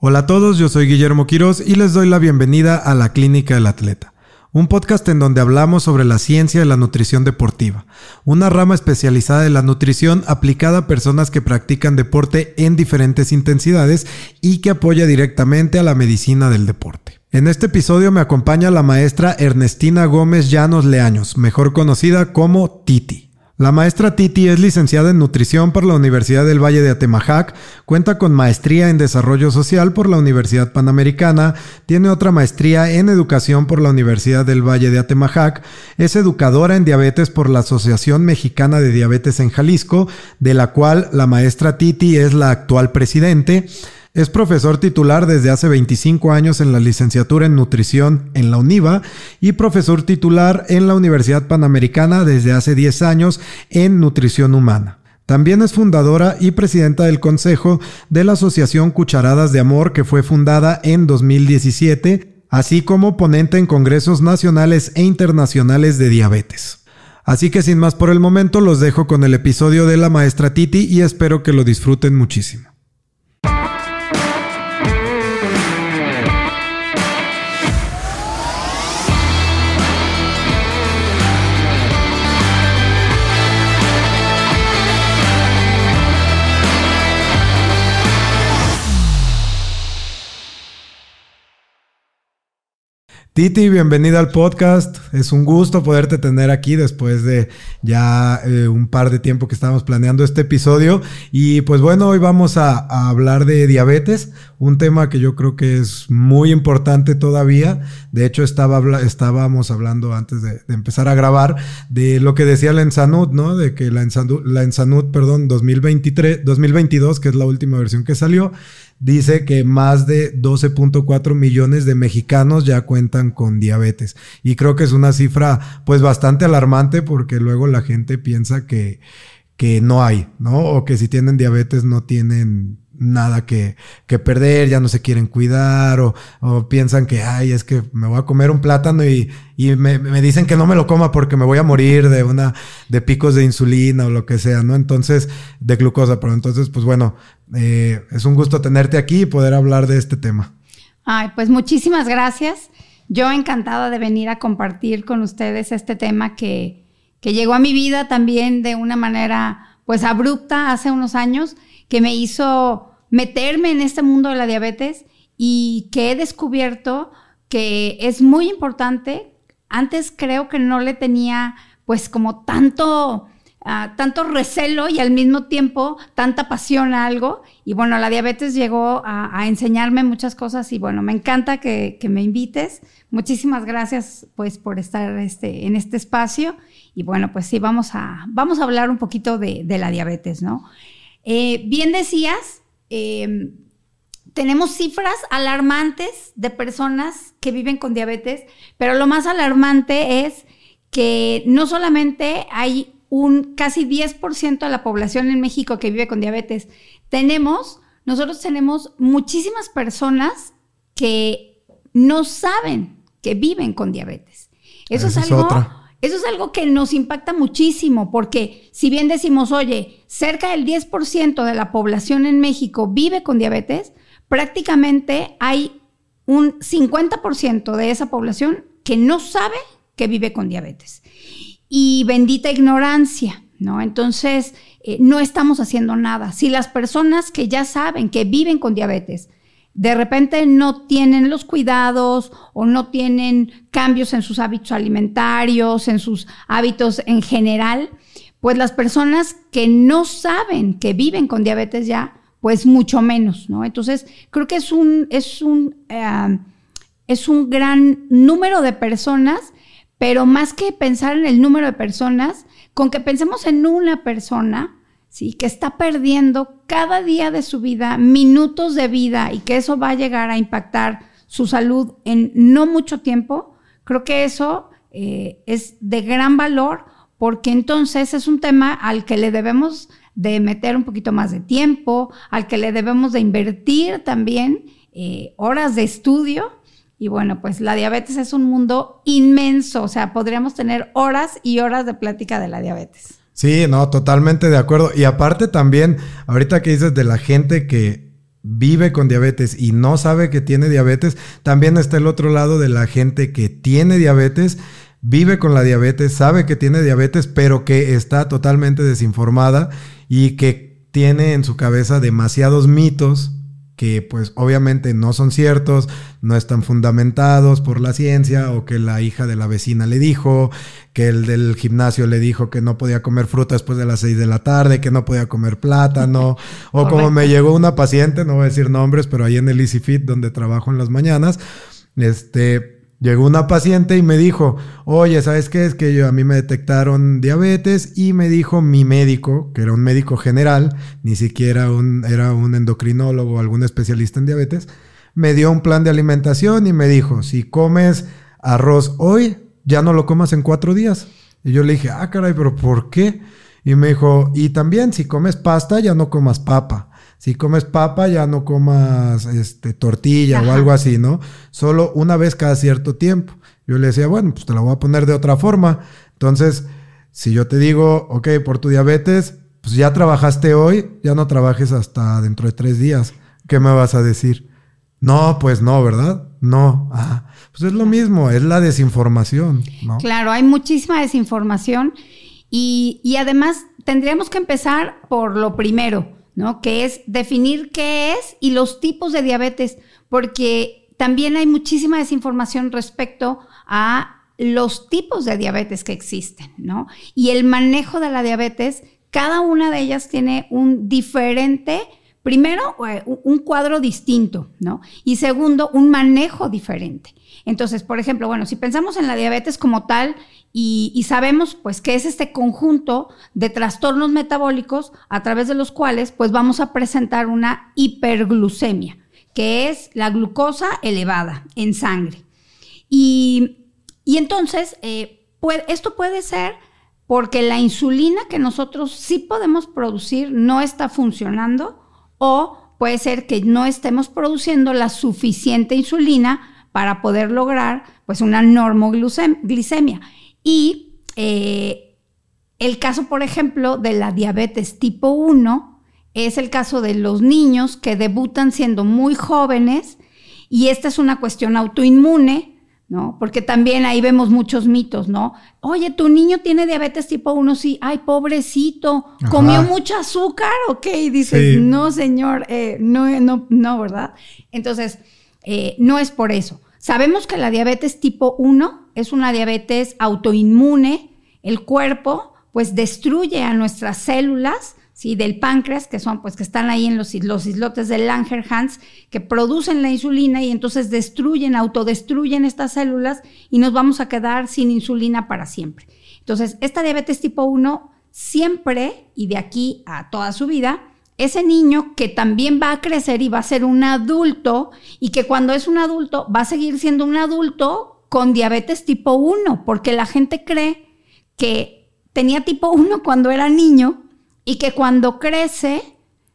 Hola a todos, yo soy Guillermo Quiroz y les doy la bienvenida a la Clínica del Atleta, un podcast en donde hablamos sobre la ciencia de la nutrición deportiva, una rama especializada de la nutrición aplicada a personas que practican deporte en diferentes intensidades y que apoya directamente a la medicina del deporte. En este episodio me acompaña la maestra Ernestina Gómez Llanos Leaños, mejor conocida como Titi. La maestra Titi es licenciada en nutrición por la Universidad del Valle de Atemajac, cuenta con maestría en desarrollo social por la Universidad Panamericana, tiene otra maestría en educación por la Universidad del Valle de Atemajac, es educadora en diabetes por la Asociación Mexicana de Diabetes en Jalisco, de la cual la maestra Titi es la actual presidente. Es profesor titular desde hace 25 años en la licenciatura en nutrición en la UNIVA y profesor titular en la Universidad Panamericana desde hace 10 años en nutrición humana. También es fundadora y presidenta del consejo de la Asociación Cucharadas de Amor que fue fundada en 2017, así como ponente en congresos nacionales e internacionales de diabetes. Así que sin más por el momento los dejo con el episodio de la maestra Titi y espero que lo disfruten muchísimo. Titi, bienvenida al podcast. Es un gusto poderte tener aquí después de ya eh, un par de tiempo que estábamos planeando este episodio. Y pues bueno, hoy vamos a, hablar de diabetes, un tema que yo creo que es muy importante todavía. De hecho, estaba, estábamos hablando antes de, empezar a grabar de lo que decía la Ensanud, ¿no? De que la Ensanud, la Ensanud perdón, 2023, 2022, que es la última versión que salió, dice que más de 12.4 millones de mexicanos ya cuentan con diabetes. Y creo que es una cifra pues bastante alarmante porque luego la gente piensa que, que no hay, ¿no? O que si tienen diabetes no tienen nada que, que perder, ya no se quieren cuidar o, o, piensan que, ay, es que me voy a comer un plátano y, y me, me, dicen que no me lo coma porque me voy a morir de una, de picos de insulina o lo que sea, ¿no? Entonces, de glucosa, pero entonces, pues bueno, eh, es un gusto tenerte aquí y poder hablar de este tema. Ay, pues muchísimas gracias. Yo encantada de venir a compartir con ustedes este tema que, que llegó a mi vida también de una manera, pues abrupta hace unos años, que me hizo meterme en este mundo de la diabetes y que he descubierto que es muy importante. Antes creo que no le tenía pues como tanto, uh, tanto recelo y al mismo tiempo tanta pasión a algo. Y bueno, la diabetes llegó a, enseñarme muchas cosas y bueno, me encanta que, me invites. Muchísimas gracias pues por estar este, en este espacio. Y bueno, pues sí, vamos a, vamos a hablar un poquito de la diabetes, ¿no? Eh, bien decías, Em, tenemos cifras alarmantes de personas que viven con diabetes, pero lo más alarmante es que no solamente hay un casi 10% de la población en México que vive con diabetes, tenemos, nosotros tenemos muchísimas personas que no saben que viven con diabetes. Eso es algo eso es algo que nos impacta muchísimo porque si bien decimos, oye, cerca del 10% de la población en México vive con diabetes, prácticamente hay un 50% de esa población que no sabe que vive con diabetes. Y bendita ignorancia, ¿no? Entonces, eh, no estamos haciendo nada. Si las personas que ya saben que viven con diabetes de repente no tienen los cuidados o no tienen cambios en sus hábitos alimentarios, en sus hábitos en general, pues las personas que no saben que viven con diabetes ya, pues mucho menos, ¿no? Entonces, creo que es un, es un, eh, es un gran número de personas, pero más que pensar en el número de personas, con que pensemos en una persona, ¿sí? que está perdiendo cada día de su vida minutos de vida y que eso va a llegar a impactar su salud en no mucho tiempo, creo que eso eh, es de gran valor porque entonces es un tema al que le debemos de meter un poquito más de tiempo, al que le debemos de invertir también eh, horas de estudio. Y bueno, pues la diabetes es un mundo inmenso, o sea, podríamos tener horas y horas de plática de la diabetes. Sí, no, totalmente de acuerdo. Y aparte también, ahorita que dices de la gente que vive con diabetes y no sabe que tiene diabetes, también está el otro lado de la gente que tiene diabetes, vive con la diabetes, sabe que tiene diabetes, pero que está totalmente desinformada y que tiene en su cabeza demasiados mitos que pues obviamente no son ciertos, no están fundamentados por la ciencia o que la hija de la vecina le dijo, que el del gimnasio le dijo que no podía comer fruta después de las 6 de la tarde, que no podía comer plátano, o como me llegó una paciente, no voy a decir nombres, pero ahí en el Easy Fit donde trabajo en las mañanas, este Llegó una paciente y me dijo, oye, ¿sabes qué? Es que yo, a mí me detectaron diabetes y me dijo mi médico, que era un médico general, ni siquiera un, era un endocrinólogo o algún especialista en diabetes, me dio un plan de alimentación y me dijo, si comes arroz hoy, ya no lo comas en cuatro días. Y yo le dije, ah, caray, pero ¿por qué? Y me dijo, y también si comes pasta, ya no comas papa si comes papa ya no comas este, tortilla o algo así, ¿no? Solo una vez cada cierto tiempo. Yo le decía, bueno, pues te la voy a poner de otra forma. Entonces, si yo te digo, ok, por tu diabetes, pues ya trabajaste hoy, ya no trabajes hasta dentro de tres días. ¿Qué me vas a decir? No, pues no, ¿verdad? No. Ah, pues es lo mismo, es la desinformación, ¿no? Claro, hay muchísima desinformación y, y además tendríamos que empezar por lo primero ¿no? Que es definir qué es y los tipos de diabetes, porque también hay muchísima desinformación respecto a los tipos de diabetes que existen, ¿no? Y el manejo de la diabetes, cada una de ellas tiene un diferente, primero, eh, un cuadro distinto, ¿no? Y segundo, un manejo diferente. Entonces, por ejemplo, bueno, si pensamos en la diabetes como tal, y, sabemos pues que es este conjunto de trastornos metabólicos a través de los cuales pues vamos a presentar una hiperglucemia, que es la glucosa elevada en sangre. Y, entonces, eh, esto puede ser porque la insulina que nosotros sí podemos producir no está funcionando o puede ser que no estemos produciendo la suficiente insulina para poder lograr pues una normoglicemia. Y eh, el caso, por ejemplo, de la diabetes tipo 1 es el caso de los niños que debutan siendo muy jóvenes y esta es una cuestión autoinmune. ¿no? Porque también ahí vemos muchos mitos, ¿no? Oye, tu niño tiene diabetes tipo 1, sí, ay, pobrecito, comió mucho azúcar, ok, y dices, no, señor, eh, no, no, no, ¿verdad? Entonces, eh, no es por eso. Sabemos que la diabetes tipo 1 es una diabetes autoinmune. El cuerpo pues destruye a nuestras células ¿sí? del páncreas, que son, pues, que están ahí en los, los islotes del Langerhans, que producen la insulina y entonces destruyen, autodestruyen estas células y nos vamos a quedar sin insulina para siempre. Entonces, esta diabetes tipo 1 siempre, y de aquí a toda su vida, ese niño que también va a crecer y va a ser un adulto y que cuando es un adulto va a seguir siendo un adulto con diabetes tipo 1, porque la gente cree que tenía tipo 1 cuando era niño y que cuando crece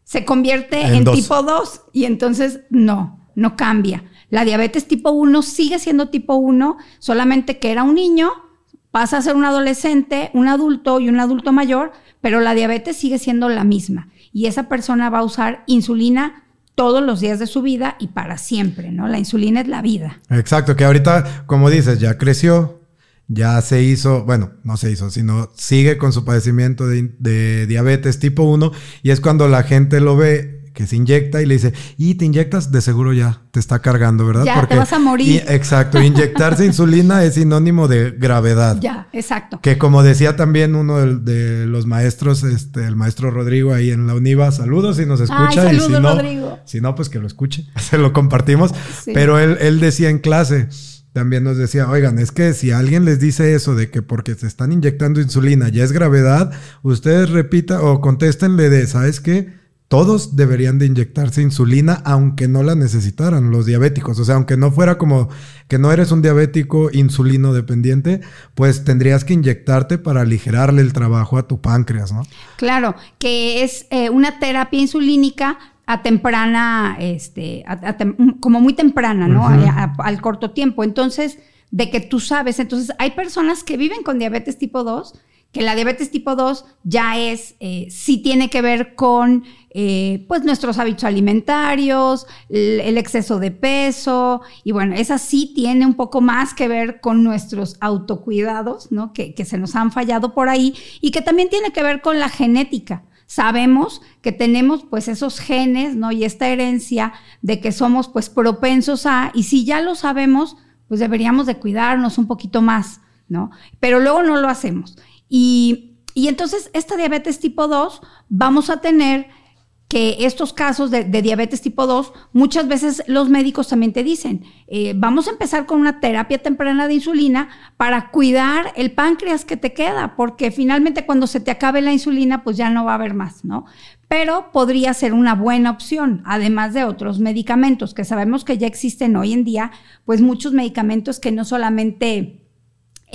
se convierte en, tipo 2 y entonces no, no cambia. La diabetes tipo 1 sigue siendo tipo 1, solamente que era un niño, pasa a ser un adolescente, un adulto y un adulto mayor, pero la diabetes sigue siendo la misma y esa persona va a usar insulina todos los días de su vida y para siempre, ¿no? La insulina es la vida. Exacto, que ahorita, como dices, ya creció, ya se hizo, bueno, no se hizo, sino sigue con su padecimiento de, de diabetes tipo 1 y es cuando la gente lo ve que se inyecta y le dice, y te inyectas, de seguro ya te está cargando, ¿verdad? Ya, te vas a morir. exacto, inyectarse insulina es sinónimo de gravedad. Ya, exacto. Que como decía también uno de, los maestros, este, el maestro Rodrigo ahí en la UNIVA, saludos si nos escucha. y si no, Rodrigo. si no, pues que lo escuche, se lo compartimos. Pero él, él decía en clase, también nos decía, oigan, es que si alguien les dice eso de que porque se están inyectando insulina ya es gravedad, ustedes repita o contéstenle de, ¿sabes qué? Todos deberían de inyectarse insulina aunque no la necesitaran los diabéticos. O sea, aunque no fuera como que no eres un diabético insulino dependiente, pues tendrías que inyectarte para aligerarle el trabajo a tu páncreas, ¿no? Claro, que es eh, una terapia insulínica a temprana, este, como muy temprana, ¿no? al corto tiempo. Entonces, de que tú sabes, entonces hay personas que viven con diabetes tipo 2 que la diabetes tipo 2 ya es, eh, sí tiene que ver con eh, pues nuestros hábitos alimentarios, el, exceso de peso, y bueno, esa sí tiene un poco más que ver con nuestros autocuidados, ¿no? Que, que se nos han fallado por ahí, y que también tiene que ver con la genética. Sabemos que tenemos pues esos genes, ¿no? Y esta herencia de que somos pues propensos a, y si ya lo sabemos, pues deberíamos de cuidarnos un poquito más, ¿no? Pero luego no lo hacemos. Y, entonces esta diabetes tipo 2 vamos a tener que estos casos de, diabetes tipo 2, muchas veces los médicos también te dicen, eh, vamos a empezar con una terapia temprana de insulina para cuidar el páncreas que te queda, porque finalmente cuando se te acabe la insulina, pues ya no va a haber más, ¿no? Pero podría ser una buena opción, además de otros medicamentos, que sabemos que ya existen hoy en día, pues muchos medicamentos que no solamente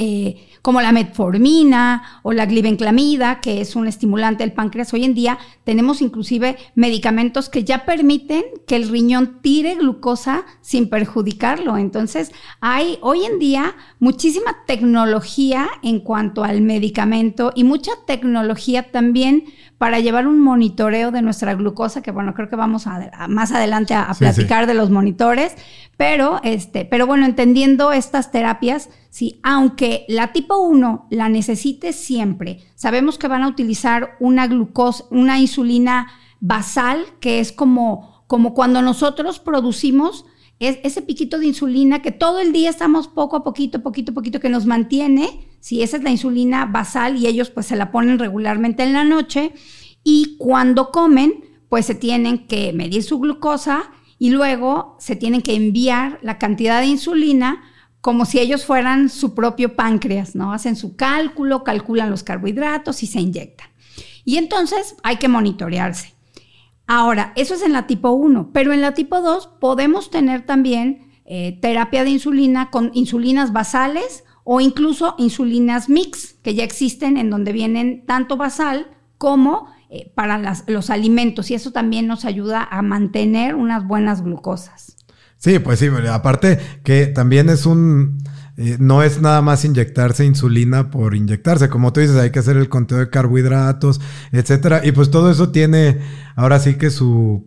eh, como la metformina o la glibenclamida, que es un estimulante del páncreas. Hoy en día tenemos inclusive medicamentos que ya permiten que el riñón tire glucosa sin perjudicarlo. Entonces, hay hoy en día muchísima tecnología en cuanto al medicamento y mucha tecnología también para llevar un monitoreo de nuestra glucosa, que bueno, creo que vamos a, más adelante a, platicar de los monitores, pero este, pero bueno, entendiendo estas terapias, sí, aunque la tipo 1 la necesite siempre, sabemos que van a utilizar una glucosa, una insulina basal, que es como, como cuando nosotros producimos ese piquito de insulina que todo el día estamos poco a poquito, poquito a poquito, que nos mantiene, si esa es la insulina basal y ellos pues se la ponen regularmente en la noche y cuando comen pues se tienen que medir su glucosa y luego se tienen que enviar la cantidad de insulina como si ellos fueran su propio páncreas, ¿no? Hacen su cálculo, calculan los carbohidratos y se inyectan. Y entonces hay que monitorearse. Ahora, eso es en la tipo 1, pero en la tipo 2 podemos tener también eh, terapia de insulina con insulinas basales o incluso insulinas mix, que ya existen en donde vienen tanto basal como eh, para los alimentos y eso también nos ayuda a mantener unas buenas glucosas. Sí, pues sí, aparte que también es un... Eh, no es nada más inyectarse insulina por inyectarse. Como tú dices, hay que hacer el conteo de carbohidratos, etcétera. Y pues todo eso tiene ahora sí que su,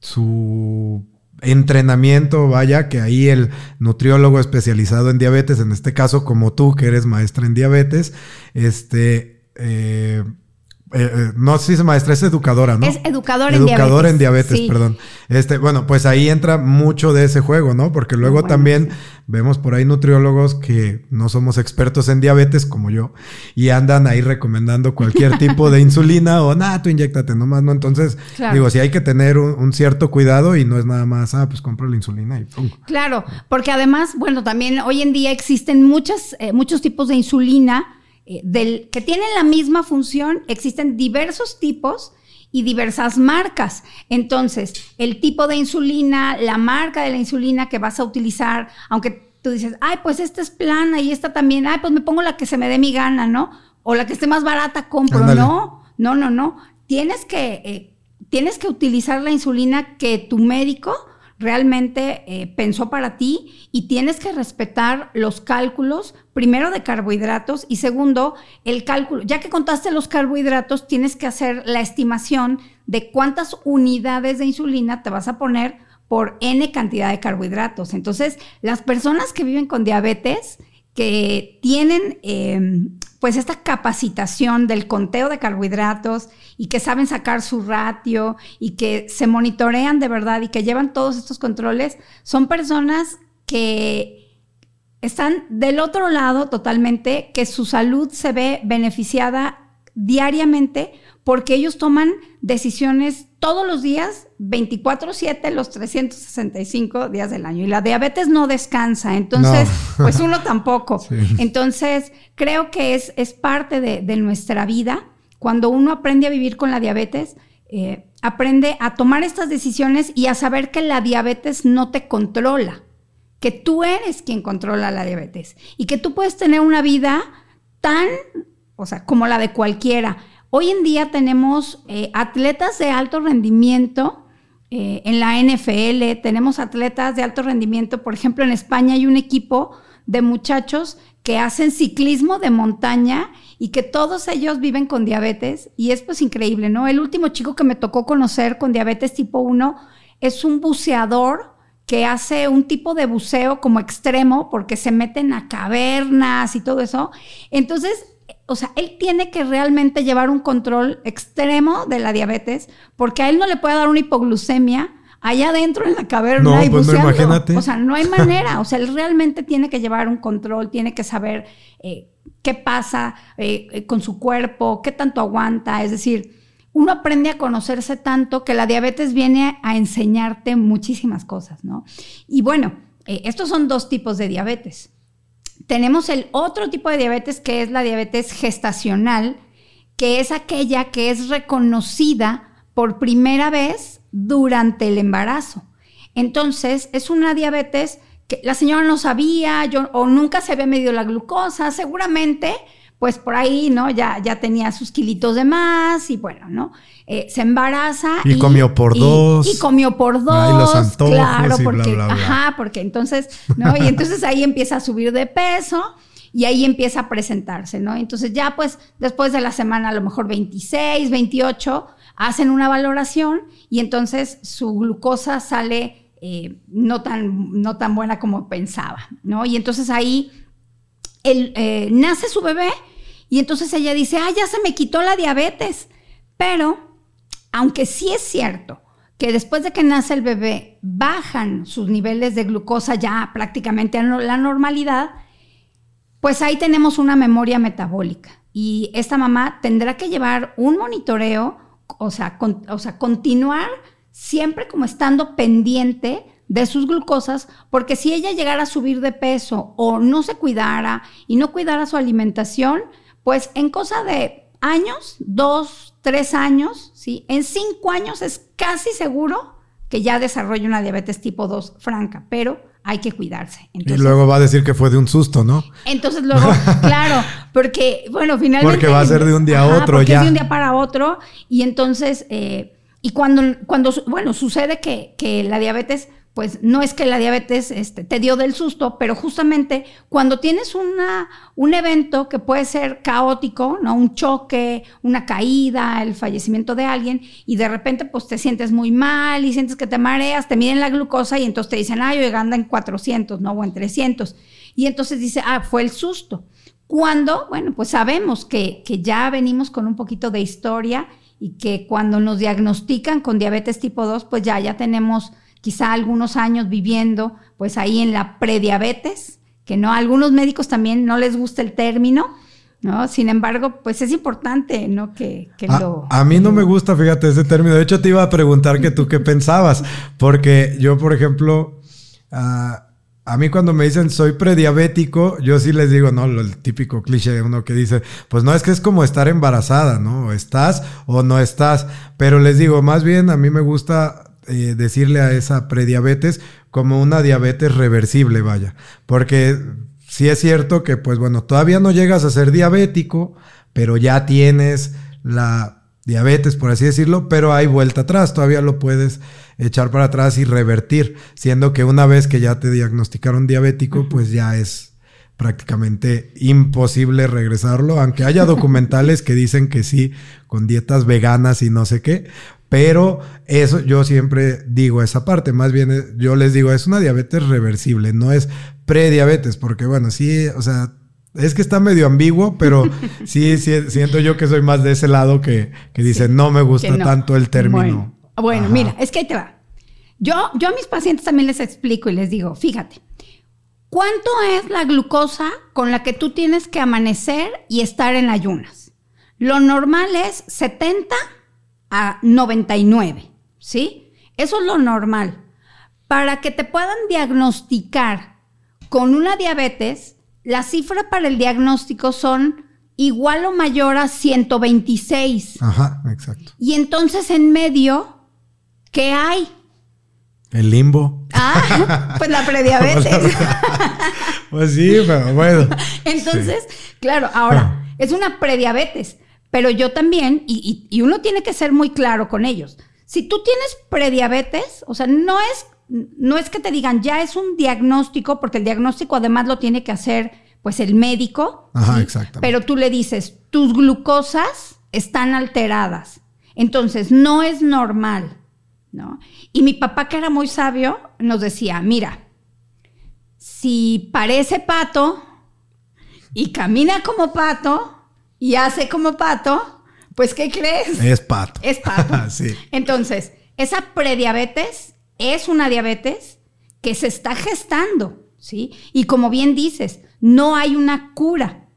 su entrenamiento, vaya, que ahí el nutriólogo especializado en diabetes, en este caso como tú, que eres maestra en diabetes, este, eh, eh, eh, no si es maestra, es educadora, ¿no? Es educadora en diabetes. Educadora en diabetes, perdón. Este, bueno, pues ahí entra mucho de ese juego, ¿no? Porque luego también vemos por ahí nutriólogos que no somos expertos en diabetes como yo y andan ahí recomendando cualquier tipo de insulina o nada, tú inyectate nomás, ¿no? Entonces, digo, si hay que tener un, cierto cuidado y no es nada más, ah, pues compro la insulina y pum. Claro, porque además, bueno, también hoy en día existen muchas, eh, muchos tipos de insulina eh, del, que tienen la misma función, existen diversos tipos y diversas marcas. Entonces, el tipo de insulina, la marca de la insulina que vas a utilizar, aunque tú dices, ay, pues esta es plana y esta también, ay, pues me pongo la que se me dé mi gana, ¿no? O la que esté más barata, compro. No, no, no, no. Tienes que, eh, tienes que utilizar la insulina que tu médico realmente eh, pensó para ti y tienes que respetar los cálculos, primero de carbohidratos y segundo, el cálculo, ya que contaste los carbohidratos, tienes que hacer la estimación de cuántas unidades de insulina te vas a poner por N cantidad de carbohidratos. Entonces, las personas que viven con diabetes, que tienen em, pues esta capacitación del conteo de carbohidratos y que saben sacar su ratio y que se monitorean de verdad y que llevan todos estos controles, son personas que están del otro lado totalmente, que su salud se ve beneficiada diariamente porque ellos toman decisiones todos los días, 24/7, los 365 días del año. Y la diabetes no descansa, entonces, pues uno tampoco. Entonces, creo que es, es parte de, nuestra vida. Cuando uno aprende a vivir con la diabetes, eh, aprende a tomar estas decisiones y a saber que la diabetes no te controla, que tú eres quien controla la diabetes y que tú puedes tener una vida tan, o sea, como la de cualquiera Hoy en día tenemos eh, atletas de alto rendimiento eh, en la NFL, tenemos atletas de alto rendimiento, por ejemplo, en España hay un equipo de muchachos que hacen ciclismo de montaña y que todos ellos viven con diabetes y es pues increíble, ¿no? El último chico que me tocó conocer con diabetes tipo 1 es un buceador que hace un tipo de buceo como extremo porque se meten a cavernas y todo eso. Entonces, o sea, él tiene que realmente llevar un control extremo de la diabetes porque a él no le puede dar una hipoglucemia allá adentro en la caverna no, y pues buceando. No, imagínate. O sea, no hay manera. O sea, él realmente tiene que llevar un control, tiene que saber eh, qué pasa eh, eh, con su cuerpo, qué tanto aguanta. Es decir, uno aprende a conocerse tanto que la diabetes viene a enseñarte muchísimas cosas, ¿no? Y bueno, estos son dos tipos de diabetes. Tenemos el otro tipo de diabetes que es la diabetes gestacional, que es aquella que es reconocida por primera vez durante el embarazo. Entonces, es una diabetes que la señora no sabía yo, o nunca se había medido la glucosa, seguramente, pues por ahí, ¿no? Ya, ya tenía sus kilitos de más y bueno, ¿no? Eh, se embaraza. Y, comió por dos. Y comió por dos. Ah, y los antojos claro, y porque, bla, bla, bla. ajá, porque entonces, ¿no? Y entonces ahí empieza a subir de peso y ahí empieza a presentarse, ¿no? Entonces ya pues después de la semana a lo mejor 26, 28, hacen una valoración y entonces su glucosa sale eh, no, tan, no tan buena como pensaba, ¿no? Y entonces ahí el, eh, nace su bebé y entonces ella dice, ah, ya se me quitó la diabetes. Pero, aunque sí es cierto que después de que nace el bebé bajan sus niveles de glucosa ya prácticamente a la normalidad, pues ahí tenemos una memoria metabólica. Y esta mamá tendrá que llevar un monitoreo, o sea, o sea continuar siempre como estando pendiente de sus glucosas, porque si ella llegara a subir de peso o no se cuidara y no cuidara su alimentación, pues en cosa de años, dos, tres años, ¿sí? En cinco años es casi seguro que ya desarrolle una diabetes tipo 2 franca, pero hay que cuidarse. Entonces, y luego va a decir que fue de un susto, ¿no? Entonces luego, claro, porque, bueno, finalmente... Porque va a ser de un día a otro ya. Es de un día para otro y entonces, eh, y cuando, cuando, bueno, sucede que, que la diabetes pues no es que la diabetes este, te dio del susto, pero justamente cuando tienes una, un evento que puede ser caótico, ¿no? Un choque, una caída, el fallecimiento de alguien, y de repente pues te sientes muy mal y sientes que te mareas, te miden la glucosa y entonces te dicen, ay, oiga, anda en 400, ¿no? O en 300. Y entonces dice, ah, fue el susto. Cuando, bueno, pues sabemos que, que ya venimos con un poquito de historia y que cuando nos diagnostican con diabetes tipo 2, pues ya, ya tenemos quizá algunos años viviendo pues ahí en la prediabetes, que no, a algunos médicos también no les gusta el término, ¿no? Sin embargo, pues es importante, ¿no? Que, que a, lo... A mí no me gusta, fíjate, ese término. De hecho, te iba a preguntar que tú qué pensabas, porque yo, por ejemplo, uh, a mí cuando me dicen soy prediabético, yo sí les digo, no, el típico cliché de uno que dice, pues no es que es como estar embarazada, ¿no? Estás o no estás, pero les digo, más bien a mí me gusta eh, decirle a esa prediabetes como una diabetes reversible, vaya. Porque sí es cierto que, pues bueno, todavía no llegas a ser diabético, pero ya tienes la diabetes, por así decirlo, pero hay vuelta atrás, todavía lo puedes echar para atrás y revertir, siendo que una vez que ya te diagnosticaron diabético, pues ya es prácticamente imposible regresarlo, aunque haya documentales que dicen que sí, con dietas veganas y no sé qué, pero eso yo siempre digo esa parte, más bien yo les digo, es una diabetes reversible, no es prediabetes, porque bueno, sí, o sea, es que está medio ambiguo, pero sí, sí, siento yo que soy más de ese lado que, que dice, no me gusta no. tanto el término. Bueno, bueno mira, es que ahí te va. Yo, yo a mis pacientes también les explico y les digo, fíjate, ¿cuánto es la glucosa con la que tú tienes que amanecer y estar en ayunas? Lo normal es 70 a 99, ¿sí? Eso es lo normal. Para que te puedan diagnosticar con una diabetes, la cifra para el diagnóstico son igual o mayor a 126. Ajá, exacto. Y entonces en medio, ¿qué hay? El limbo. Ah, pues la prediabetes. pues sí, pero bueno. Entonces, sí. claro, ahora, es una prediabetes. Pero yo también, y, y, y, uno tiene que ser muy claro con ellos. Si tú tienes prediabetes, o sea, no es, no es que te digan ya es un diagnóstico, porque el diagnóstico además lo tiene que hacer pues el médico. Ajá, exactamente. Pero tú le dices, tus glucosas están alteradas. Entonces, no es normal, ¿no? Y mi papá, que era muy sabio, nos decía, mira, si parece pato y camina como pato y hace como pato, pues ¿qué crees? Es pato. Es pato. sí. Entonces, esa prediabetes es una diabetes que se está gestando, ¿sí? Y como bien dices, no hay una cura,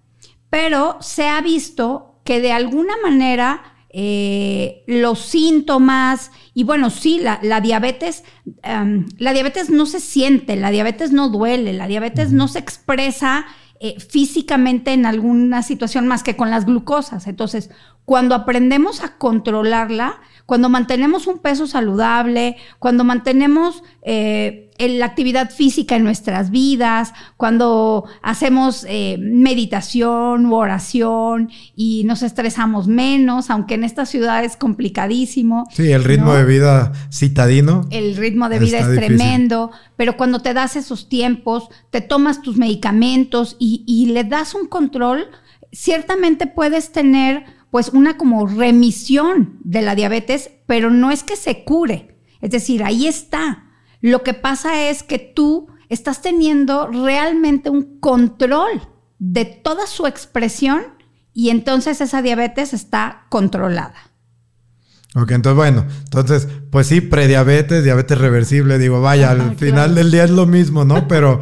pero se ha visto que de alguna manera eh, los síntomas, y bueno, sí, la, diabetes, em, la diabetes no se siente, la diabetes no duele, la diabetes no se expresa eh, físicamente en alguna situación más que con las glucosas. Entonces, cuando aprendemos a controlarla, cuando mantenemos un peso saludable, cuando mantenemos eh, la actividad física en nuestras vidas, cuando hacemos eh, meditación u oración y nos estresamos menos, aunque en esta ciudad es complicadísimo. Sí, el ritmo de vida citadino. El ritmo de vida es tremendo, pero cuando te das esos tiempos, te tomas tus medicamentos y, y le das un control, ciertamente puedes tener pues una como remisión de la diabetes, pero no es que se cure. Es decir, ahí está. Lo que pasa es que tú estás teniendo realmente un control de toda su expresión y entonces esa diabetes está controlada. Ok, entonces bueno, entonces, pues sí, prediabetes, diabetes reversible, digo, vaya, al final del día es lo mismo, ¿no? Pero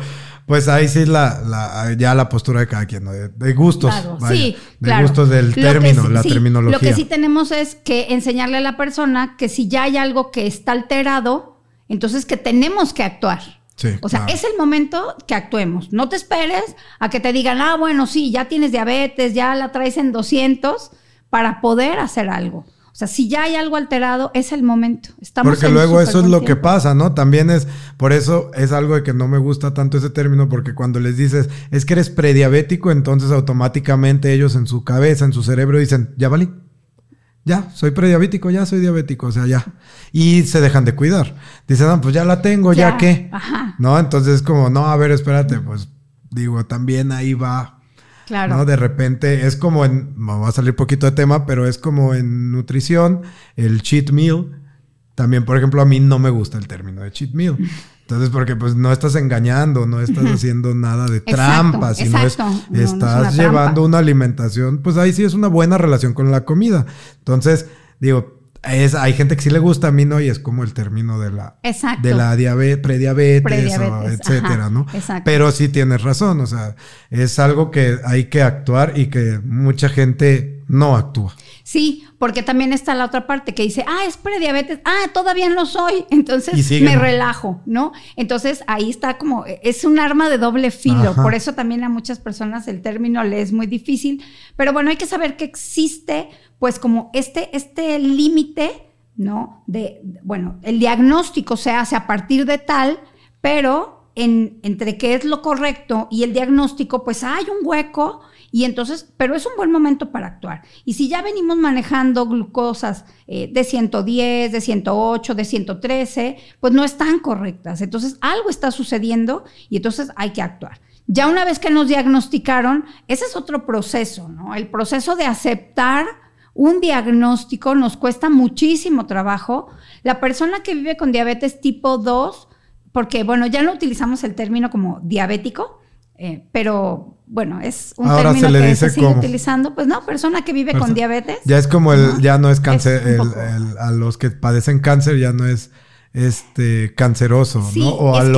pues ahí sí la, la, ya la postura de cada quien, ¿no? de, gustos. sí, de gustos del término, la terminología. Lo que sí tenemos es que enseñarle a la persona que si ya hay algo que está alterado, entonces que tenemos que actuar. Sí, o sea, es el momento que actuemos. No te esperes a que te digan, ah, bueno, sí, ya tienes diabetes, ya la traes en 200 para poder hacer algo. O sea, si ya hay algo alterado, es el momento. Estamos porque luego eso es lo que pasa, ¿no? También es, por eso es algo de que no me gusta tanto ese término, porque cuando les dices, es que eres prediabético, entonces automáticamente ellos en su cabeza, en su cerebro dicen, ya valí. Ya, soy prediabético, ya soy diabético, o sea, ya. Y se dejan de cuidar. Dicen, no, pues ya la tengo, ya, ya qué. Ajá. ¿No? Entonces es como, no, a ver, espérate, pues digo, también ahí va Claro. ¿no? De repente es como en, va a salir poquito de tema, pero es como en nutrición, el cheat meal. También, por ejemplo, a mí no me gusta el término de cheat meal. Entonces, porque pues no estás engañando, no estás haciendo nada de trampa, sino estás llevando una alimentación, pues ahí sí es una buena relación con la comida. Entonces, digo, es, hay gente que sí le gusta, a mí no, y es como el término de la, de la diabetes, prediabetes, etcétera, ¿no? Pero sí tienes razón, o sea, es algo que hay que actuar y que mucha gente no actúa. Sí, porque también está la otra parte que dice, ah, es prediabetes, ah, todavía no soy, entonces me relajo, ¿no? Entonces ahí está como, es un arma de doble filo, por eso también a muchas personas el término le es muy difícil, pero bueno, hay que saber que existe pues como este, este límite, ¿no? De, bueno, el diagnóstico se hace a partir de tal, pero en, entre qué es lo correcto y el diagnóstico, pues hay un hueco y entonces, pero es un buen momento para actuar. Y si ya venimos manejando glucosas eh, de 110, de 108, de 113, pues no están correctas. Entonces, algo está sucediendo y entonces hay que actuar. Ya una vez que nos diagnosticaron, ese es otro proceso, ¿no? El proceso de aceptar un diagnóstico nos cuesta muchísimo trabajo. La persona que vive con diabetes tipo 2, porque bueno, ya no utilizamos el término como diabético, eh, pero bueno, es un término que se sigue utilizando. Pues no, persona que vive con diabetes. Ya es como el, ya no es cáncer, a los que padecen cáncer ya no es este canceroso, ¿no? O al,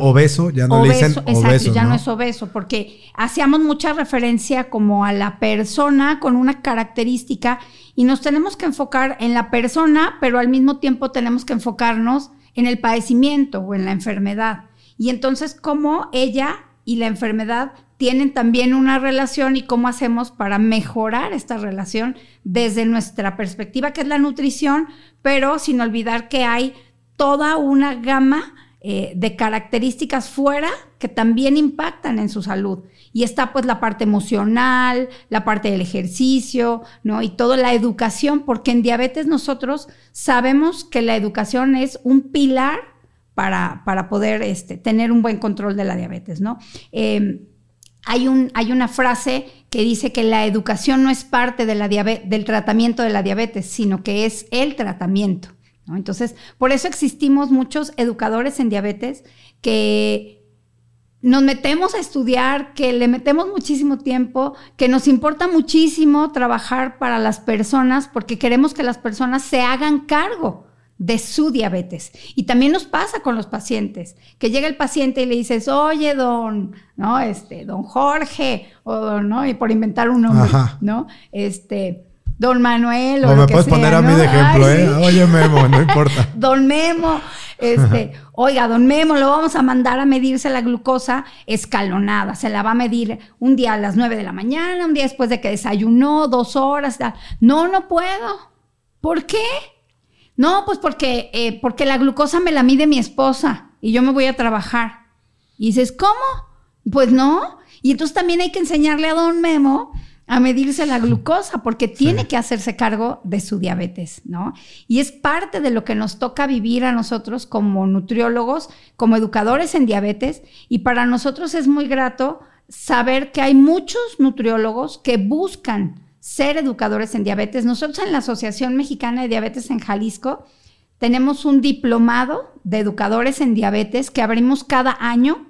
obeso, ya no le dicen exacto, ya ¿no? es obeso, porque hacíamos mucha referencia como a la persona con una característica y nos tenemos que enfocar en la persona, pero al mismo tiempo tenemos que enfocarnos en el padecimiento o en la enfermedad. Y entonces, cómo ella y la enfermedad tienen también una relación y cómo hacemos para mejorar esta relación desde nuestra perspectiva, que es la nutrición, pero sin olvidar que hay toda una gama eh, de características fuera que también impactan en su salud. Y está pues la parte emocional, la parte del ejercicio, ¿no? Y toda la educación, porque en diabetes nosotros sabemos que la educación es un pilar para, para poder este, tener un buen control de la diabetes, ¿no? Em, hay, un, hay una frase que dice que la educación no es parte de la del tratamiento de la diabetes, sino que es el tratamiento. Entonces, por eso existimos muchos educadores en diabetes que nos metemos a estudiar, que le metemos muchísimo tiempo, que nos importa muchísimo trabajar para las personas porque queremos que las personas se hagan cargo de su diabetes. Y también nos pasa con los pacientes, que llega el paciente y le dices, oye, don, ¿no? Este, don Jorge, o no, y por inventar un nombre, ¿no? Este, Don Manuel. O, me puedes poner a mí de ejemplo, ¿eh? Oye, Memo, no importa. don Memo, este, oiga, don Memo, lo vamos a mandar a medirse la glucosa escalonada. Se la va a medir un día a las 9 de la mañana, un día después de que desayunó, dos horas. No, no puedo. ¿Por qué? No, pues porque, eh, porque la glucosa me la mide mi esposa y yo me voy a trabajar. Y dices, ¿cómo? Pues no. Y entonces también hay que enseñarle a don Memo a medirse la glucosa porque tiene que hacerse cargo de su diabetes, ¿no? Y es parte de lo que nos toca vivir a nosotros como nutriólogos, como educadores en diabetes y para nosotros es muy grato saber que hay muchos nutriólogos que buscan ser educadores en diabetes. Nosotros en la Asociación Mexicana de Diabetes en Jalisco tenemos un diplomado de educadores en diabetes que abrimos cada año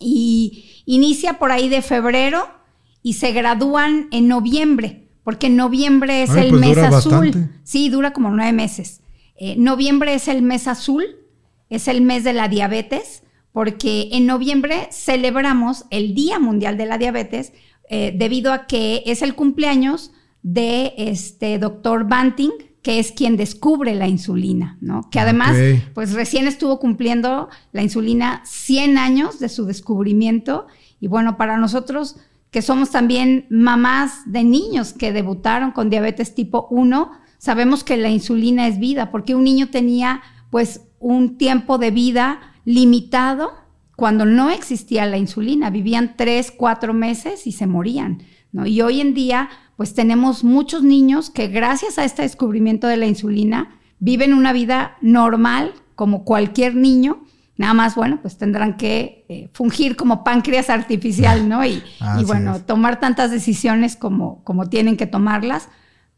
y inicia por ahí de febrero y se gradúan en noviembre, porque noviembre es el pues mes azul. Sí, dura como nueve meses. Eh, noviembre es el mes azul, es el mes de la diabetes, porque en noviembre celebramos el Día Mundial de la Diabetes eh, debido a que es el cumpleaños de este doctor Banting, que es quien descubre la insulina, ¿no? Que además, pues recién estuvo cumpliendo la insulina 100 años de su descubrimiento y bueno, para nosotros que somos también mamás de niños que debutaron con diabetes tipo 1, sabemos que la insulina es vida, porque un niño tenía pues un tiempo de vida limitado cuando no existía la insulina, vivían tres, cuatro meses y se morían. ¿no? Y hoy en día pues tenemos muchos niños que gracias a este descubrimiento de la insulina viven una vida normal como cualquier niño Nada más, bueno, pues tendrán que eh, fungir como páncreas artificial, ¿no? Y, bueno, tomar tantas decisiones como, como tienen que tomarlas.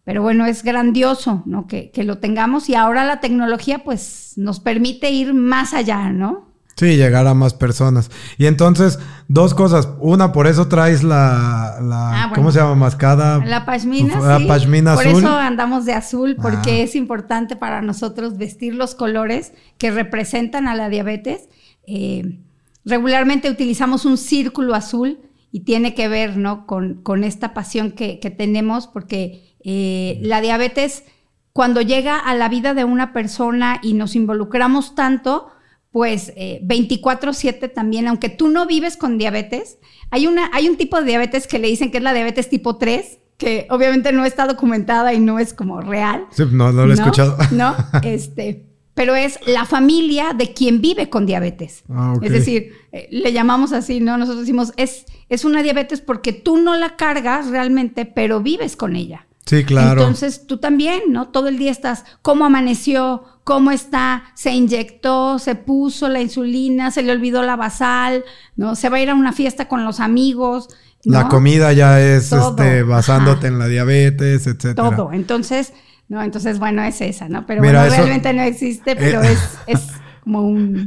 Pero bueno, es grandioso, ¿no? Que, que lo tengamos y ahora la tecnología pues nos permite ir más allá, ¿no? Sí, llegar a más personas. Y entonces, dos cosas. Una, por eso traes la, la ah, ¿cómo se llama? Mascada. La pashmina, la sí. pashmina azul. Por eso andamos de azul, porque ah. es importante para nosotros vestir los colores que representan a la diabetes. Eh, regularmente utilizamos un círculo azul y tiene que ver, ¿no? Con, con esta pasión que, que tenemos, porque eh, la diabetes, cuando llega a la vida de una persona y nos involucramos tanto, pues 24/7 eh, también, aunque tú no vives con diabetes, hay, una, hay un tipo de diabetes que le dicen que es la diabetes tipo 3, que obviamente no está documentada y no es como real. Sí, no, no lo he escuchado. No, este, pero es la familia de quien vive con diabetes. Ah, es decir, eh, le llamamos así, ¿no? Nosotros decimos, es, es una diabetes porque tú no la cargas realmente, pero vives con ella. Sí, claro. Entonces tú también, ¿no? Todo el día estás, ¿cómo amaneció? ¿Cómo está? ¿Se inyectó? ¿Se puso la insulina? ¿Se le olvidó la basal? ¿No? ¿Se va a ir a una fiesta con los amigos? La comida ya es este, basándote en la diabetes, etcétera. Todo. Entonces, no, entonces, bueno, es esa, ¿no? Pero bueno, realmente no existe, pero eh, es, es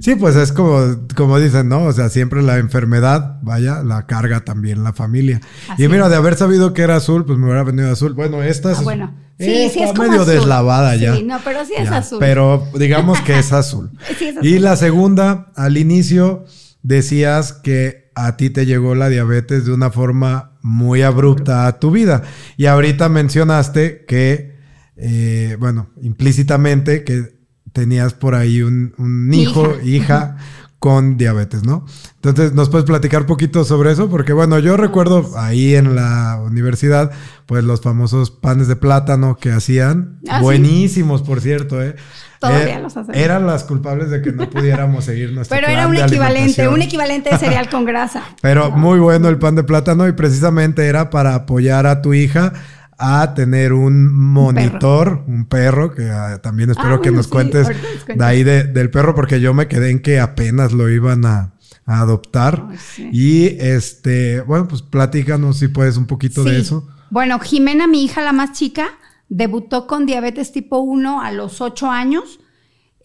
Sí, pues es como, como dicen, ¿no? O sea, siempre la enfermedad, vaya, la carga también la familia. y mira, de haber sabido que era azul, pues me hubiera venido azul. Bueno, esta es... Ah, bueno. Sí, sí, es medio deslavada ya. Sí, no, pero sí es azul. Pero digamos que es azul. sí es azul. Y la segunda, al inicio decías que a ti te llegó la diabetes de una forma muy abrupta a tu vida. Y ahorita mencionaste que, eh, bueno, implícitamente que tenías por ahí un, hijo, hija, con diabetes, ¿no? Entonces, ¿nos puedes platicar un poquito sobre eso? Porque, bueno, yo recuerdo ahí en la universidad, pues los famosos panes de plátano que hacían, ah, buenísimos, por cierto, ¿eh? Todavía eh, los hacen. Eran las culpables de que no pudiéramos seguir nuestro Pero era un equivalente, un equivalente de cereal con grasa. Pero muy bueno el pan de plátano y precisamente era para apoyar a tu hija a tener un monitor, un perro, que ah, también espero ah, que nos cuentes de ahí del perro, porque yo me quedé en que apenas lo iban a, adoptar. Y este, bueno, pues platícanos si puedes un poquito de eso. Bueno, Jimena, mi hija, la más chica, debutó con diabetes tipo 1 a los 8 años.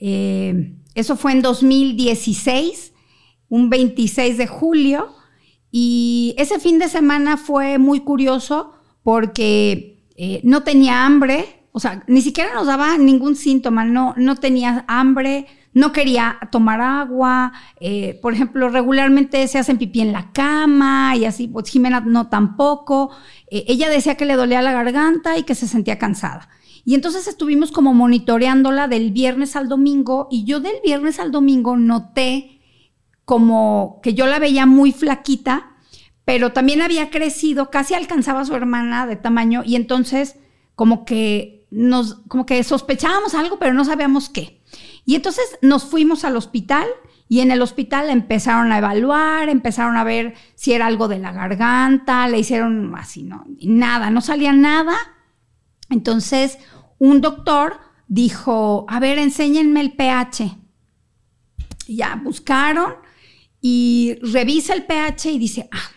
Eh, eso fue en 2016, un 26 de julio. Y ese fin de semana fue muy curioso porque eh, no tenía hambre, o sea, ni siquiera nos daba ningún síntoma, no, no tenía hambre, no quería tomar agua, eh, por ejemplo, regularmente se hacen pipí en la cama y así, pues Jimena no tampoco. Eh, ella decía que le dolía la garganta y que se sentía cansada. Y entonces estuvimos como monitoreándola del viernes al domingo y yo del viernes al domingo noté como que yo la veía muy flaquita, pero también había crecido, casi alcanzaba a su hermana de tamaño y entonces como que nos, como que sospechábamos algo, pero no sabíamos qué. Y entonces nos fuimos al hospital y en el hospital empezaron a evaluar, empezaron a ver si era algo de la garganta, le hicieron así, no, nada, no salía nada. Entonces un doctor dijo, a ver, enséñenme el pH. ya buscaron y revisa el pH y dice, ah,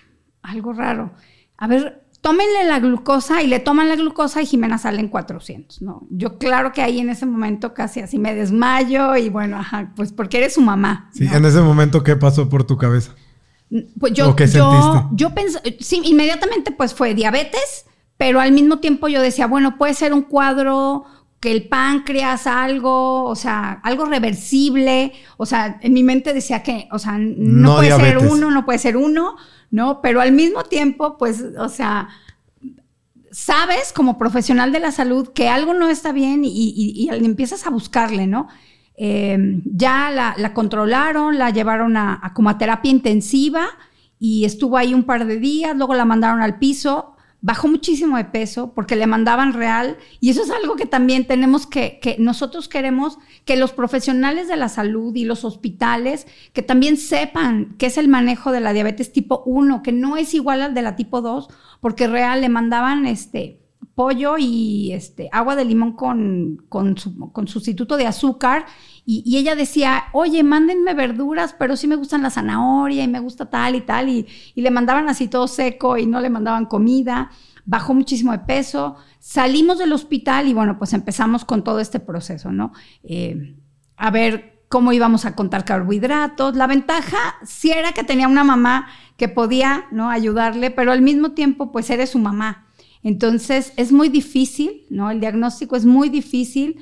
algo raro. A ver, tómenle la glucosa y le toman la glucosa y Jimena sale en 400, ¿no? Yo claro que ahí en ese momento casi así me desmayo y bueno, ajá, pues porque eres su mamá. Sí, en ese momento, ¿qué pasó por tu cabeza? Pues yo, ¿O qué yo, yo pensé, sí, inmediatamente pues fue diabetes, pero al mismo tiempo yo decía, bueno, puede ser un cuadro que el páncreas, algo, o sea, algo reversible, o sea, en mi mente decía que, o sea, no, puede ser uno, no puede ser uno, ¿no? Pero al mismo tiempo, pues, o sea, sabes como profesional de la salud que algo no está bien y, empiezas a buscarle, ¿no? Em, ya la, controlaron, la llevaron a, como a terapia intensiva y estuvo ahí un par de días, luego la mandaron al piso bajó muchísimo de peso porque le mandaban real. Y eso es algo que también tenemos que, que nosotros queremos que los profesionales de la salud y los hospitales que también sepan qué es el manejo de la diabetes tipo 1, que no es igual al de la tipo 2, porque real le mandaban este pollo y este, agua de limón con, con, con sustituto de azúcar. Y, ella decía, oye, mándenme verduras, pero sí me gustan la zanahoria y me gusta tal y tal. Y, le mandaban así todo seco y no le mandaban comida. Bajó muchísimo de peso. Salimos del hospital y bueno, pues empezamos con todo este proceso, ¿no? Eh, a ver cómo íbamos a contar carbohidratos. La ventaja sí era que tenía una mamá que podía, ¿no? Ayudarle, pero al mismo tiempo, pues eres su mamá. Entonces, es muy difícil, ¿no? El diagnóstico es muy difícil.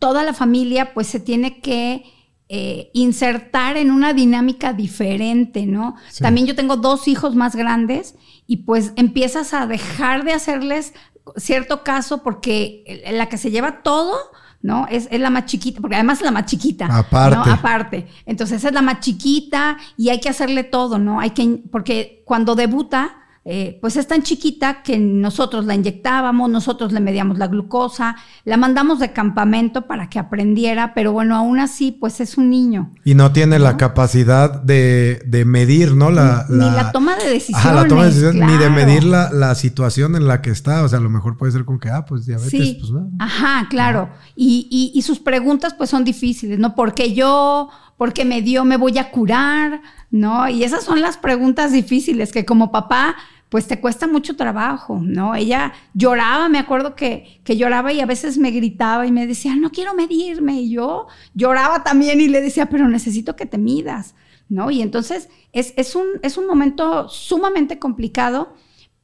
toda la familia, pues, se tiene que eh, insertar en una dinámica diferente, ¿no? También yo tengo dos hijos más grandes y pues empiezas a dejar de hacerles cierto caso porque la que se lleva todo, ¿no? Es, la más chiquita, porque además es la más chiquita. Aparte. Aparte. Entonces es la más chiquita y hay que hacerle todo, ¿no? Hay que, porque cuando debuta, eh, pues es tan chiquita que nosotros la inyectábamos, nosotros le medíamos la glucosa, la mandamos de campamento para que aprendiera, pero bueno, aún así, pues es un niño. Y no tiene la capacidad de, medir, ¿no? La, ni, la, toma de decisiones. la toma de decisiones ni de medir la, situación en la que está. O sea, a lo mejor puede ser con que, ah, pues diabetes, pues no. Ajá, claro. Y, y sus preguntas, pues son difíciles, ¿no? Porque yo porque me dio, me voy a curar, ¿no? Y esas son las preguntas difíciles que como papá pues te cuesta mucho trabajo, ¿no? Ella lloraba, me acuerdo que, que, lloraba y a veces me gritaba y me decía, no quiero medirme. Y yo lloraba también y le decía, pero necesito que te midas, ¿no? Y entonces es, un, es un momento sumamente complicado,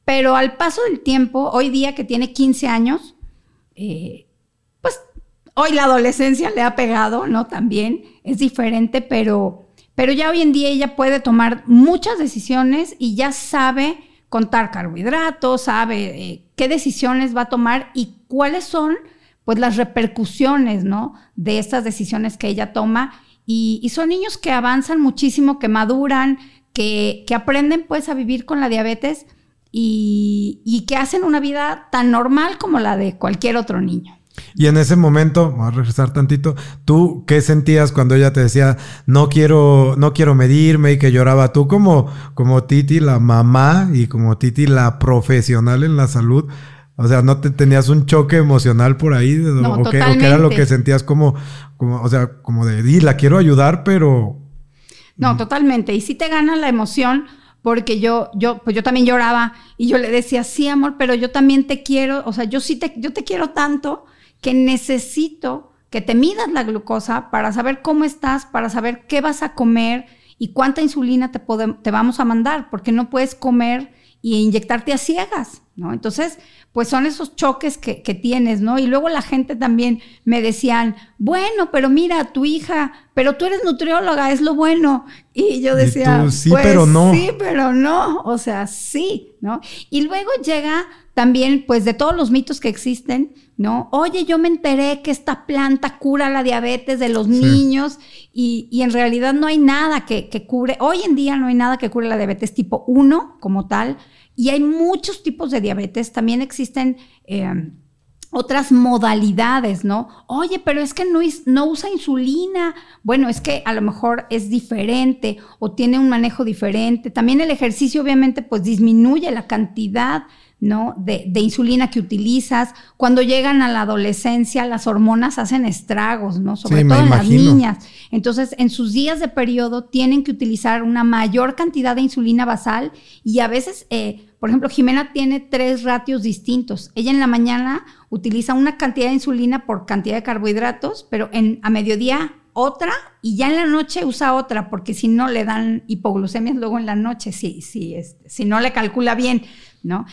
pero al paso del tiempo, hoy día que tiene 15 años, eh, pues hoy la adolescencia le ha pegado, ¿no? También es diferente, pero, pero ya hoy en día ella puede tomar muchas decisiones y ya sabe contar carbohidratos, sabe eh, qué decisiones va a tomar y cuáles son pues las repercusiones, ¿no? De estas decisiones que ella toma. Y, son niños que avanzan muchísimo, que maduran, que, que aprenden pues a vivir con la diabetes y, y que hacen una vida tan normal como la de cualquier otro niño. Y en ese momento, voy a regresar tantito, ¿tú qué sentías cuando ella te decía, no quiero, no quiero medirme y que lloraba? Tú como, como Titi, la mamá, y como Titi, la profesional en la salud, o sea, ¿no te tenías un choque emocional por ahí? No, ¿O, qué, era lo que sentías como, como, o sea, como de, di, la quiero ayudar, pero No, totalmente. Y sí te gana la emoción porque yo, yo, pues yo también lloraba y yo le decía, sí, amor, pero yo también te quiero, o sea, yo sí te, yo te quiero tanto que necesito que te midas la glucosa para saber cómo estás, para saber qué vas a comer y cuánta insulina te, te vamos a mandar, porque no puedes comer y inyectarte a ciegas, ¿no? Entonces, pues son esos choques que, tienes, ¿no? Y luego la gente también me decían, bueno, pero mira, tu hija, pero tú eres nutrióloga, es lo bueno. Y yo decía, sí, pues, pero no. Sí, pero no, o sea, sí, ¿no? Y luego llega también, pues, de todos los mitos que existen, ¿no? Oye, yo me enteré que esta planta cura la diabetes de los niños y, y, en realidad no hay nada que, que cure, hoy en día no hay nada que cure la diabetes tipo 1 como tal, y hay muchos tipos de diabetes, también existen... Eh, otras modalidades, ¿no? Oye, pero es que no, no, usa insulina. Bueno, es que a lo mejor es diferente o tiene un manejo diferente. También el ejercicio obviamente pues disminuye la cantidad ¿no? De, insulina que utilizas. Cuando llegan a la adolescencia, las hormonas hacen estragos, ¿no? Sobre todo en las niñas. Entonces, en sus días de periodo tienen que utilizar una mayor cantidad de insulina basal y a veces, eh, por ejemplo, Jimena tiene tres ratios distintos. Ella en la mañana utiliza una cantidad de insulina por cantidad de carbohidratos, pero en, a mediodía otra y ya en la noche usa otra, porque si no le dan hipoglucemias luego en la noche, si, si, este, si no le calcula bien, ¿no?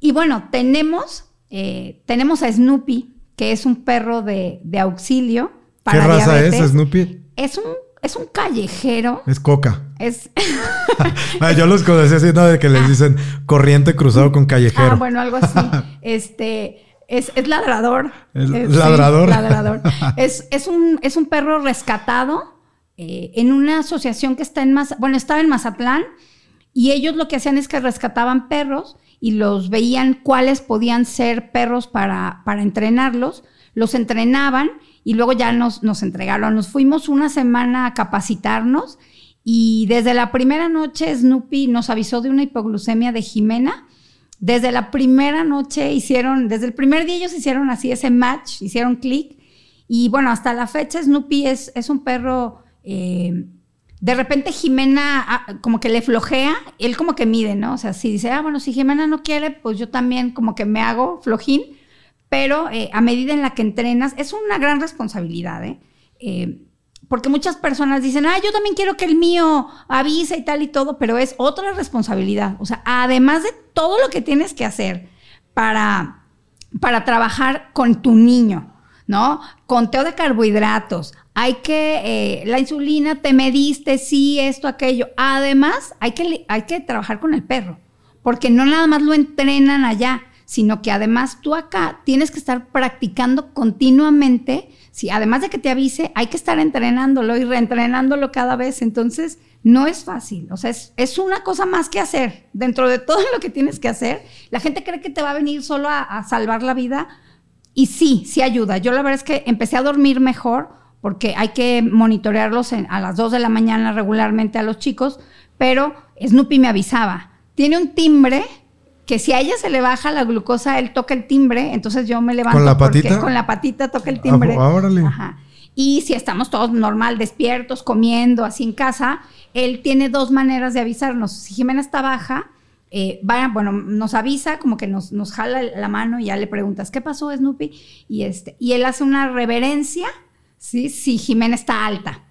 Y bueno, tenemos, eh, tenemos a Snoopy, que es un perro de, auxilio. Para ¿Qué raza es Snoopy? Es un, es un callejero. Es coca. Es. Ah, yo los conocí así, ¿no? De que les dicen corriente cruzado con callejero. Ah, bueno, algo así. este. Es, ladrador. Es, ladrador. ladrador. es, es, un, es un perro rescatado eh, en una asociación que está en Mazatlán. Bueno, estaba en Mazatlán. Y ellos lo que hacían es que rescataban perros y los veían cuáles podían ser perros para, para entrenarlos, los entrenaban y luego ya nos, nos entregaron. Nos fuimos una semana a capacitarnos y desde la primera noche Snoopy nos avisó de una hipoglucemia de Jimena. Desde la primera noche hicieron, desde el primer día ellos hicieron así ese match, hicieron clic. Y bueno, hasta la fecha Snoopy es, es un perro eh, de repente Jimena ah, como que le flojea, él como que mide, ¿no? O sea, si dice, ah, bueno, si Jimena no quiere, pues yo también como que me hago flojín, pero eh, a medida en la que entrenas, es una gran responsabilidad, ¿eh? ¿eh? Porque muchas personas dicen, ah, yo también quiero que el mío avise y tal y todo, pero es otra responsabilidad. O sea, además de todo lo que tienes que hacer para, para trabajar con tu niño, ¿no? Conteo de carbohidratos, hay que, eh, la insulina te mediste, sí, esto, aquello. Además, hay que, hay que trabajar con el perro, porque no nada más lo entrenan allá, sino que además tú acá tienes que estar practicando continuamente. Sí, además de que te avise, hay que estar entrenándolo y reentrenándolo cada vez. Entonces, no es fácil. O sea, es, una cosa más que hacer. Dentro de todo lo que tienes que hacer, la gente cree que te va a venir solo a, a salvar la vida. Y sí, sí ayuda. Yo la verdad es que empecé a dormir mejor porque hay que monitorearlos a las 2 de la mañana regularmente a los chicos, pero Snoopy me avisaba, tiene un timbre que si a ella se le baja la glucosa, él toca el timbre, entonces yo me levanto. ¿Con la patita? con la patita toca el timbre. Ah, y si estamos todos normal, despiertos, comiendo, así en casa, él tiene dos maneras de avisarnos. Si Jimena está baja, eh, bueno, nos avisa, como que nos, nos jala la mano y ya le preguntas, ¿qué pasó, Snoopy? Y, este, y él hace una reverencia ¿sí? Si Jimena está alta.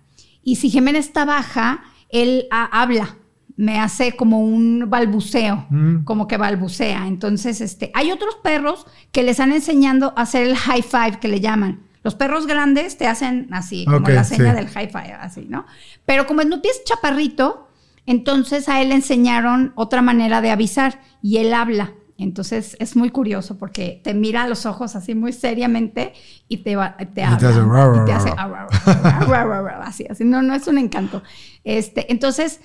Y si Jimena está baja, él habla, me hace como un balbuceo, mm. como que balbucea. Entonces, este, hay otros perros que les han enseñando a hacer el high five que le llaman. Los perros grandes te hacen así, como la seña del high five, así, ¿no? Pero como Snoopy es chaparrito, entonces a él le enseñaron otra manera de avisar y él habla. Entonces es muy curioso porque te mira a los ojos así muy seriamente y te, va, te habla. Y te hace así, así. No, no es un encanto. Este, entonces,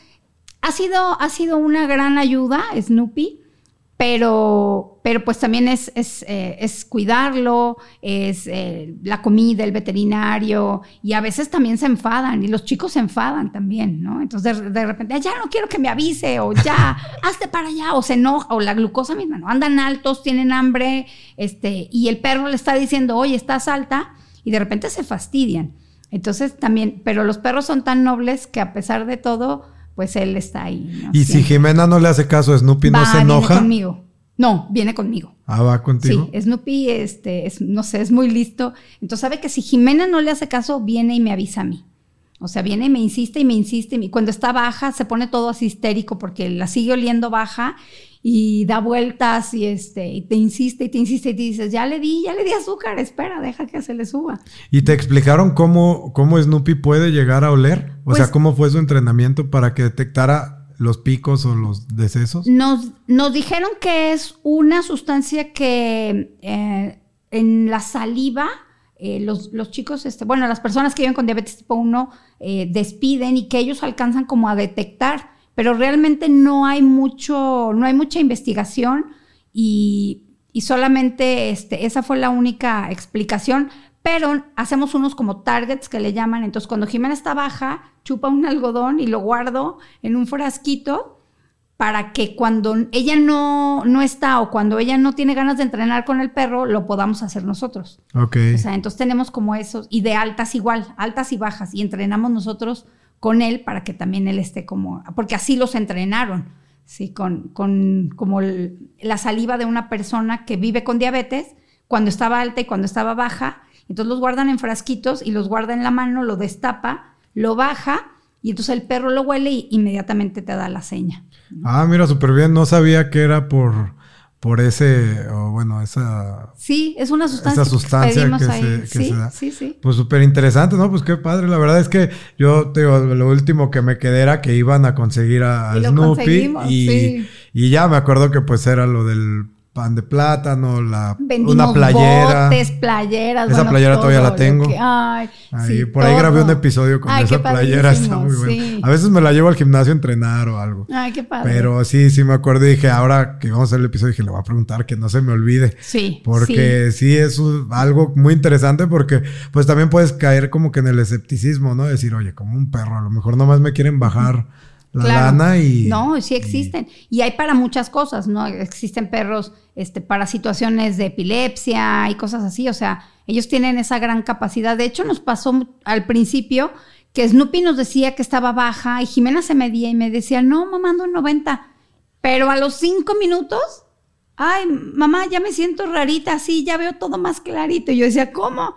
ha sido, ha sido una gran ayuda, Snoopy pero, pero pues también es, es, eh, es cuidarlo, es eh, la comida, el veterinario, y a veces también se enfadan, y los chicos se enfadan también, ¿no? Entonces de, repente, ya no quiero que me avise, o ya, hazte para allá, o se enoja, o la glucosa misma, ¿no? Andan altos, tienen hambre, este, y el perro le está diciendo, oye, estás alta, y de repente se fastidian. Entonces también, pero los perros son tan nobles que a pesar de todo, pues él está ahí. Y si Jimena no le hace caso, Snoopy no se enoja. Viene conmigo. No, viene conmigo. Ah, va contigo. Sí, Snoopy, este, es, no sé, es muy listo. Entonces sabe que si Jimena no le hace caso, viene y me avisa a mí. O sea, viene y me insiste y me insiste. Y cuando está baja, se pone todo así histérico porque la sigue oliendo baja y da vueltas y este y te insiste y te insiste y te dices, ya le di, ya le di azúcar, espera, deja que se le suba. ¿Y te explicaron cómo, cómo Snoopy puede llegar a oler? O sea, pues ¿cómo fue su entrenamiento para que detectara los picos o los decesos? Nos, nos dijeron que es una sustancia que eh, en la saliva, eh, los, los, chicos, este, bueno, las personas que viven con diabetes tipo 1 eh, despiden y que ellos alcanzan como a detectar, pero realmente no hay mucho, no hay mucha investigación y, y solamente este, esa fue la única explicación, pero hacemos unos como targets que le llaman. Entonces, cuando Jimena está baja, chupa un algodón y lo guardo en un frasquito para que cuando ella no, no está o cuando ella no tiene ganas de entrenar con el perro, lo podamos hacer nosotros. Ok. O sea, entonces tenemos como esos, y de altas igual, altas y bajas, y entrenamos nosotros con él para que también él esté como, porque así los entrenaron, ¿sí? Con, con como la saliva de una persona que vive con diabetes, cuando estaba alta y cuando estaba baja, entonces los guardan en frasquitos y los guarda en la mano, lo destapa, lo baja y entonces el perro lo huele y inmediatamente te da la seña. Ah, mira, súper bien. No sabía que era por, por ese, o bueno, esa... Sí, es una sustancia, esa sustancia que, se, sí, se, da. Sí, sí. Pues súper interesante, ¿no? Pues qué padre. La verdad es que yo, te digo, lo último que me quedé era que iban a conseguir a, a Snoopy. Y, y ya me acuerdo que pues era lo del pan de plátano, la, una playera. Botes, playeras. Esa playera todavía la tengo. ay, sí, por ahí grabé un episodio con esa playera, está muy buena. A veces me la llevo al gimnasio a entrenar o algo. Ay, qué padre. Pero sí, sí me acuerdo y dije, ahora que vamos a hacer el episodio, dije, le voy a preguntar que no se me olvide. Sí. Porque sí, es algo muy interesante porque pues también puedes caer como que en el escepticismo, ¿no? Decir, oye, como un perro, a lo mejor nomás me quieren bajar la lana y... No, sí existen. Y, hay para muchas cosas, ¿no? Existen perros este, para situaciones de epilepsia y cosas así. O sea, ellos tienen esa gran capacidad. De hecho, nos pasó al principio que Snoopy nos decía que estaba baja y Jimena se medía y me decía, no, mamá, ando en 90. Pero a los cinco minutos, ay, mamá, ya me siento rarita, así, ya veo todo más clarito. Y yo decía, ¿cómo?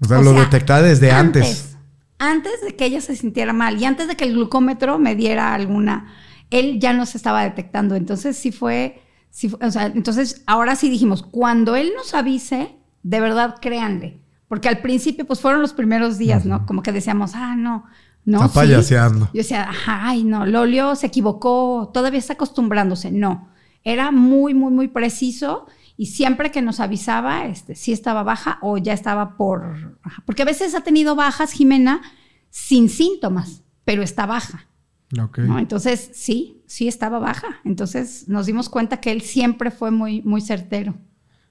O sea, lo detectaba desde antes antes de que ella se sintiera mal y antes de que el glucómetro me diera alguna, él ya no se estaba detectando. Entonces sí fue, o sea, entonces ahora sí dijimos, cuando él nos avise, de verdad créanle. Porque al principio, pues fueron los primeros días, ¿no? Como que decíamos, ah, no, no. Está payaseando. Yo decía, ay, no, Lolio se equivocó, todavía está acostumbrándose. No, era muy, muy, muy preciso y siempre que nos avisaba, este, si estaba baja o ya estaba por... Porque a veces ha tenido bajas, Jimena, sin síntomas, pero está baja. Entonces, sí, sí estaba baja. Entonces nos dimos cuenta que él siempre fue muy, muy certero.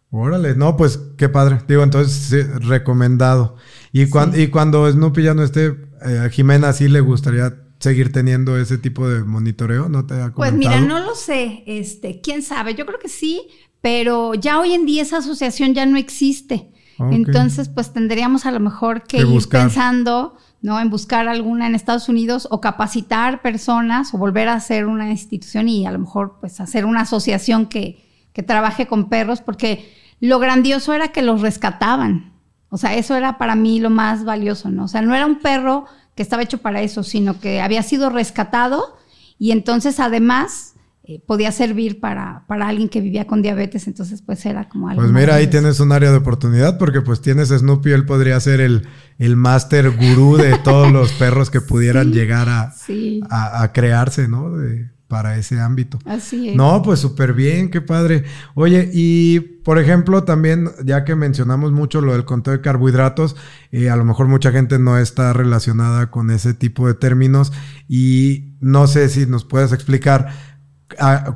Órale, no, pues qué padre. Digo, entonces, recomendado. Y, cuando, y cuando Snoopy ya no esté, eh, a Jimena sí le gustaría seguir teniendo ese tipo de monitoreo, ¿no te ha comentado? Pues mira, no lo sé, este, quién sabe, yo creo que sí, pero ya hoy en día esa asociación ya no existe. Entonces, pues tendríamos a lo mejor que, ir pensando, ¿no? En buscar alguna en Estados Unidos o capacitar personas o volver a hacer una institución y a lo mejor pues hacer una asociación que, que trabaje con perros, porque lo grandioso era que los rescataban. O sea, eso era para mí lo más valioso, ¿no? O sea, no era un perro que estaba hecho para eso, sino que había sido rescatado y entonces además eh, podía servir para, para alguien que vivía con diabetes, entonces pues era como algo. Pues mira, ahí tienes un área de oportunidad porque pues tienes Snoopy, él podría ser el, el máster gurú de todos los perros que pudieran llegar a, a, crearse, ¿no? para ese ámbito. Así es. No, pues súper bien, qué padre. Oye, y por ejemplo, también, ya que mencionamos mucho lo del conteo de carbohidratos, eh, a lo mejor mucha gente no está relacionada con ese tipo de términos y no sé si nos puedes explicar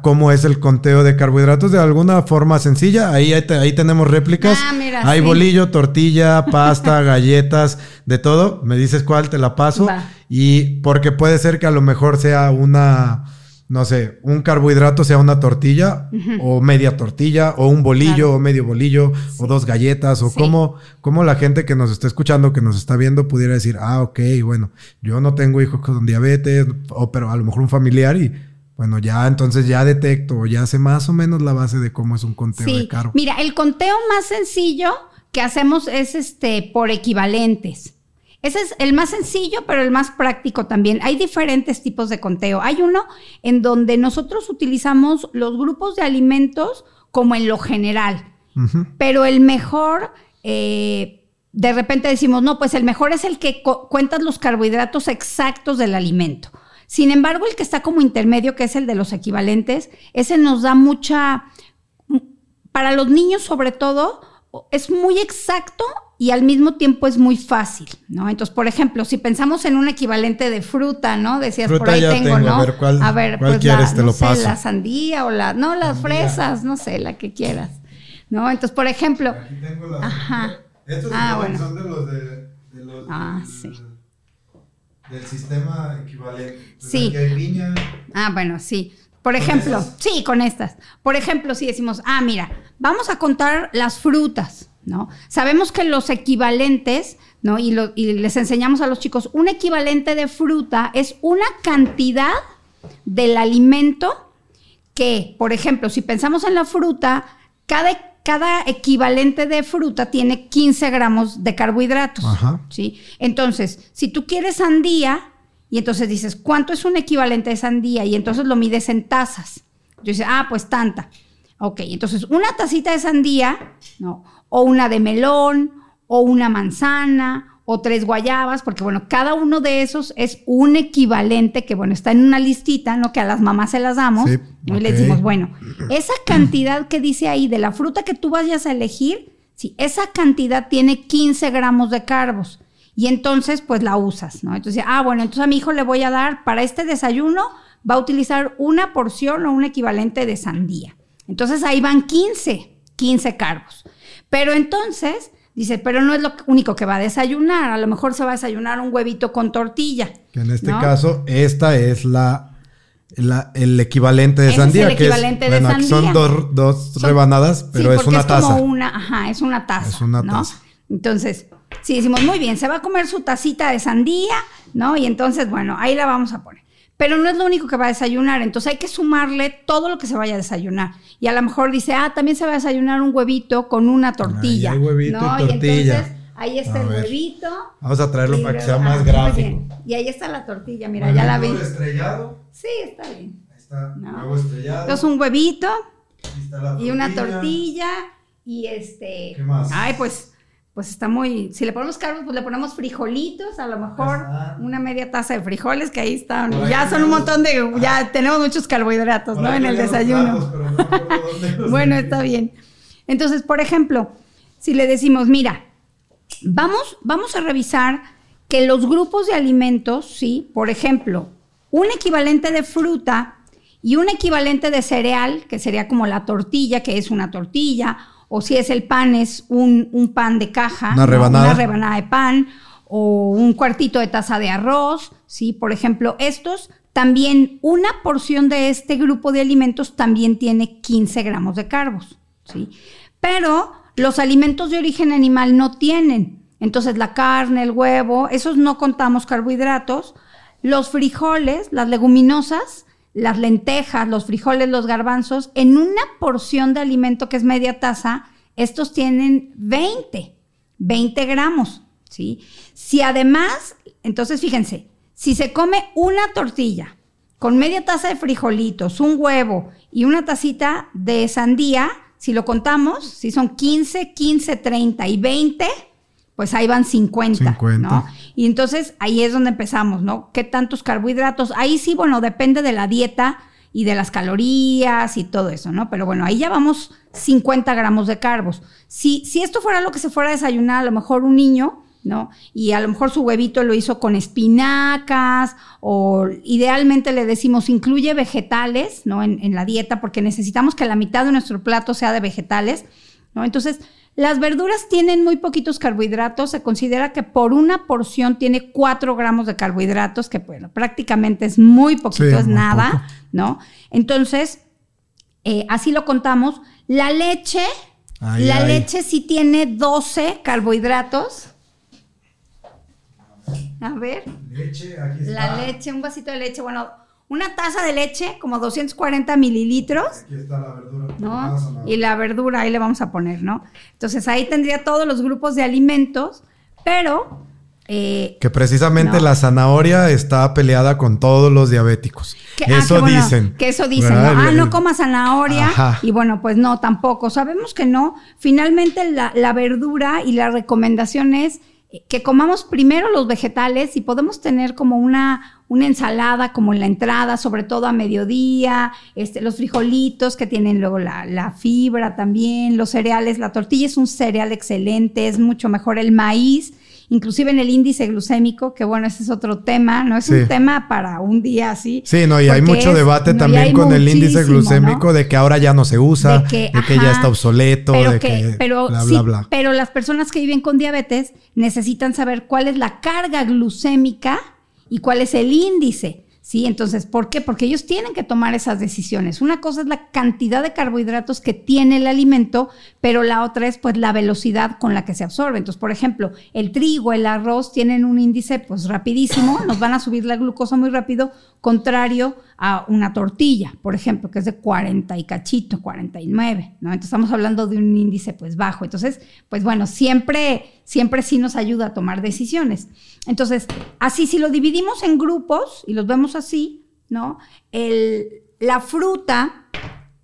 cómo es el conteo de carbohidratos de alguna forma sencilla. Ahí, ahí tenemos réplicas. Ah, Hay bolillo, tortilla, pasta, galletas, de todo. Me dices cuál, te la paso. Y porque puede ser que a lo mejor sea una no sé, un carbohidrato sea una tortilla o media tortilla o un bolillo o medio bolillo o dos galletas o cómo, cómo, la gente que nos está escuchando, que nos está viendo pudiera decir, ah, ok, bueno, yo no tengo hijos con diabetes, o, pero a lo mejor un familiar y bueno, ya entonces ya detecto, ya sé más o menos la base de cómo es un conteo de carbo. Mira, el conteo más sencillo que hacemos es este por equivalentes. Ese es el más sencillo, pero el más práctico también. Hay diferentes tipos de conteo. Hay uno en donde nosotros utilizamos los grupos de alimentos como en lo general, pero el mejor, eh, de repente decimos, no, pues el mejor es el que cuentas los carbohidratos exactos del alimento. Sin embargo, el que está como intermedio, que es el de los equivalentes, ese nos da mucha, para los niños sobre todo, es muy exacto y al mismo tiempo es muy fácil, ¿no? Entonces, por ejemplo, si pensamos en un equivalente de fruta, ¿no? Decías, por ahí tengo, ¿no? A ver, ¿cuál, a ver, pues quieres? La, Te lo paso. la sandía o la, no, las fresas, no sé, la que quieras, ¿no? Entonces, por ejemplo, Aquí tengo las ajá. Estos ah, bueno. son de los de, de los ah, sí. Del sistema equivalente. Sí. Ah, bueno, sí. Por ejemplo, sí, con estas. Por ejemplo, si decimos, ah, mira, vamos a contar las frutas, ¿no? Sabemos que los equivalentes, ¿no? Y, les enseñamos a los chicos, un equivalente de fruta es una cantidad del alimento que, por ejemplo, si pensamos en la fruta, cada, cada equivalente de fruta tiene 15 gramos de carbohidratos. ¿sí? Entonces, si tú quieres sandía, y entonces dices, ¿cuánto es un equivalente de sandía? Y entonces lo mides en tazas. Yo dice, ah, pues tanta. Ok, entonces una tacita de sandía, ¿no? O una de melón, o una manzana, o tres guayabas, porque bueno, cada uno de esos es un equivalente que, bueno, está en una listita, ¿no? Que a las mamás se las damos. y le decimos, bueno, esa cantidad que dice ahí de la fruta que tú vayas a elegir, sí, esa cantidad tiene 15 gramos de carbos y entonces pues la usas, ¿no? Entonces, ah, bueno, entonces a mi hijo le voy a dar para este desayuno, va a utilizar una porción o un equivalente de sandía. Entonces ahí van 15, 15 carbos. Pero entonces, dice, pero no es lo único que va a desayunar, a lo mejor se va a desayunar un huevito con tortilla. Que en este caso, esta es la el equivalente de sandía. Es el equivalente que de bueno, sandía. Son dos, dos rebanadas, pero es una taza. Como una, ajá, es una taza. Es una taza. Entonces, si decimos, muy bien, se va a comer su tacita de sandía, ¿no? Y entonces, bueno, ahí la vamos a poner. Pero no es lo único que va a desayunar, entonces hay que sumarle todo lo que se vaya a desayunar. Y a lo mejor dice, ah, también se va a desayunar un huevito con una tortilla. Ahí huevito ¿no? y tortilla. entonces, ahí está el huevito. Vamos a traerlo para que sea más gráfico. Y ahí está la tortilla, mira, ya la vi. estrellado? Sí, está bien. Ahí está, huevo estrellado. Entonces un huevito y una tortilla y este... ¿Qué más? Ay, pues pues está muy, si le ponemos carbos, pues le ponemos frijolitos, a lo mejor una media taza de frijoles, que ahí están, ya son un montón de, ya tenemos muchos carbohidratos, ¿no? En el desayuno. bueno, está bien. Entonces, por ejemplo, si le decimos, mira, vamos, vamos a revisar que los grupos de alimentos, ¿sí? Por ejemplo, un equivalente de fruta y un equivalente de cereal, que sería como la tortilla, que es una tortilla, o si es el pan, es un, pan de caja, una rebanada. rebanada de pan, o un cuartito de taza de arroz, ¿sí? Por ejemplo, estos también, una porción de este grupo de alimentos también tiene 15 gramos de carbos, ¿sí? Pero los alimentos de origen animal no tienen. Entonces, la carne, el huevo, esos no contamos carbohidratos. Los frijoles, las leguminosas, las lentejas, los frijoles, los garbanzos, en una porción de alimento que es media taza, estos tienen 20, 20 gramos, ¿sí? Si además, entonces fíjense, si se come una tortilla con media taza de frijolitos, un huevo y una tacita de sandía, si lo contamos, si son 15, 15, 30 y 20, pues ahí van 50, 50, ¿no? Y entonces ahí es donde empezamos, ¿no? ¿Qué tantos carbohidratos? Ahí sí, bueno, depende de la dieta y de las calorías y todo eso, ¿no? Pero bueno, ahí ya vamos 50 gramos de carbos. Si, si esto fuera lo que se fuera a desayunar, a lo mejor un niño, ¿no? Y a lo mejor su huevito lo hizo con espinacas o idealmente le decimos incluye vegetales, ¿no? En, en la dieta porque necesitamos que la mitad de nuestro plato sea de vegetales, ¿no? Entonces, Las verduras tienen muy poquitos carbohidratos. Se considera que por una porción tiene 4 gramos de carbohidratos, que bueno, prácticamente es muy poquito, es nada, ¿no? Entonces, eh, así lo contamos. La leche, la leche sí tiene 12 carbohidratos. A ver. Leche, aquí está. La leche, un vasito de leche. Bueno, una taza de leche, como 240 mililitros. Aquí está la verdura. ¿no? Y la verdura, ahí le vamos a poner, ¿no? Entonces ahí tendría todos los grupos de alimentos, pero... Eh, que precisamente la zanahoria está peleada con todos los diabéticos. Ah, eso dicen. Que eso dicen. ¿no? Ah, no coma zanahoria. Y bueno, pues no, tampoco. Sabemos que no. Finalmente la, la verdura y la recomendación es que comamos primero los vegetales y podemos tener como una, una ensalada como en la entrada, sobre todo a mediodía, este, los frijolitos que tienen luego la, la, fibra también, los cereales, la tortilla es un cereal excelente, es mucho mejor el maíz inclusive en el índice glucémico, que bueno, ese es otro tema, ¿no? Es un tema para un día así. Sí, no, y hay mucho debate también con el índice glucémico de que ahora ya no se usa, de que, ya está obsoleto, de que, pero, bla, bla, bla. Pero las personas que viven con diabetes necesitan saber cuál es la carga glucémica y cuál es el índice. ¿Sí? Entonces, ¿por qué? Porque ellos tienen que tomar esas decisiones. Una cosa es la cantidad de carbohidratos que tiene el alimento, pero la otra es pues la velocidad con la que se absorbe. Entonces, por ejemplo, el trigo, el arroz tienen un índice pues rapidísimo, nos van a subir la glucosa muy rápido, contrario a una tortilla, por ejemplo, que es de 40 y cachito, 49, ¿no? Entonces estamos hablando de un índice pues bajo. Entonces, pues bueno, siempre, siempre sí nos ayuda a tomar decisiones. Entonces, así si lo dividimos en grupos y los vemos así, ¿no? El, la fruta,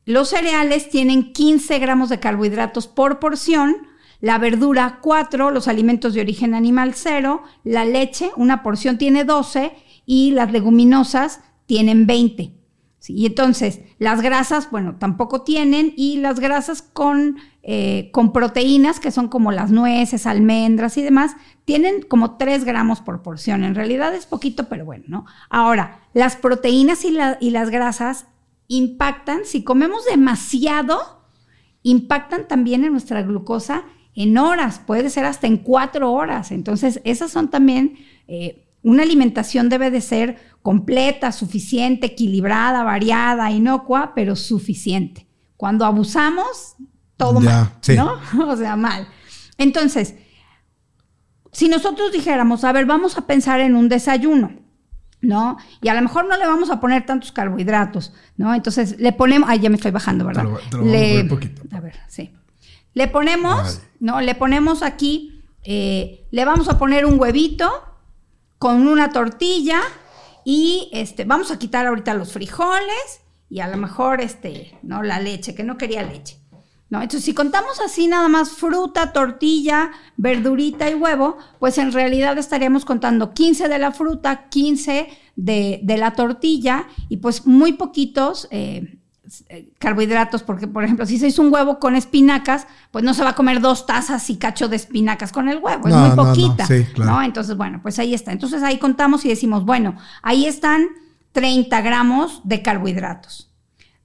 los cereales tienen 15 gramos de carbohidratos por porción, la verdura 4, los alimentos de origen animal 0, la leche, una porción tiene 12 y las leguminosas tienen 20. Y entonces, las grasas, bueno, tampoco tienen, y las grasas con, eh, con proteínas, que son como las nueces, almendras y demás, tienen como 3 gramos por porción. En realidad es poquito, pero bueno, ¿no? Ahora, las proteínas y, y las grasas impactan, si comemos demasiado, impactan también en nuestra glucosa en horas, puede ser hasta en cuatro horas. Entonces, esas son también eh, una alimentación debe de ser completa, suficiente, equilibrada, variada, inocua, pero suficiente. Cuando abusamos, todo mal, ¿no? O sea, mal. Entonces, si nosotros dijéramos, a ver, vamos a pensar en un desayuno, ¿no? Y a lo mejor no le vamos a poner tantos carbohidratos, ¿no? Entonces le ponemos, ay, ya me estoy bajando, ¿verdad? le, poquito. A ver, sí. Le ponemos, ¿no? Le ponemos aquí, eh, le vamos a poner un huevito, con una tortilla y este, vamos a quitar ahorita los frijoles y a lo mejor este, no la leche, que no quería leche. ¿No? Entonces, si contamos así nada más fruta, tortilla, verdurita y huevo, pues en realidad estaríamos contando 15 de la fruta, 15 de, de la tortilla y pues muy poquitos eh, carbohidratos, porque por ejemplo, si se hizo un huevo con espinacas, pues no se va a comer dos tazas y cacho de espinacas con el huevo, es muy poquita, no, Entonces, bueno, pues ahí está. Entonces ahí contamos y decimos, bueno, ahí están 30 gramos de carbohidratos.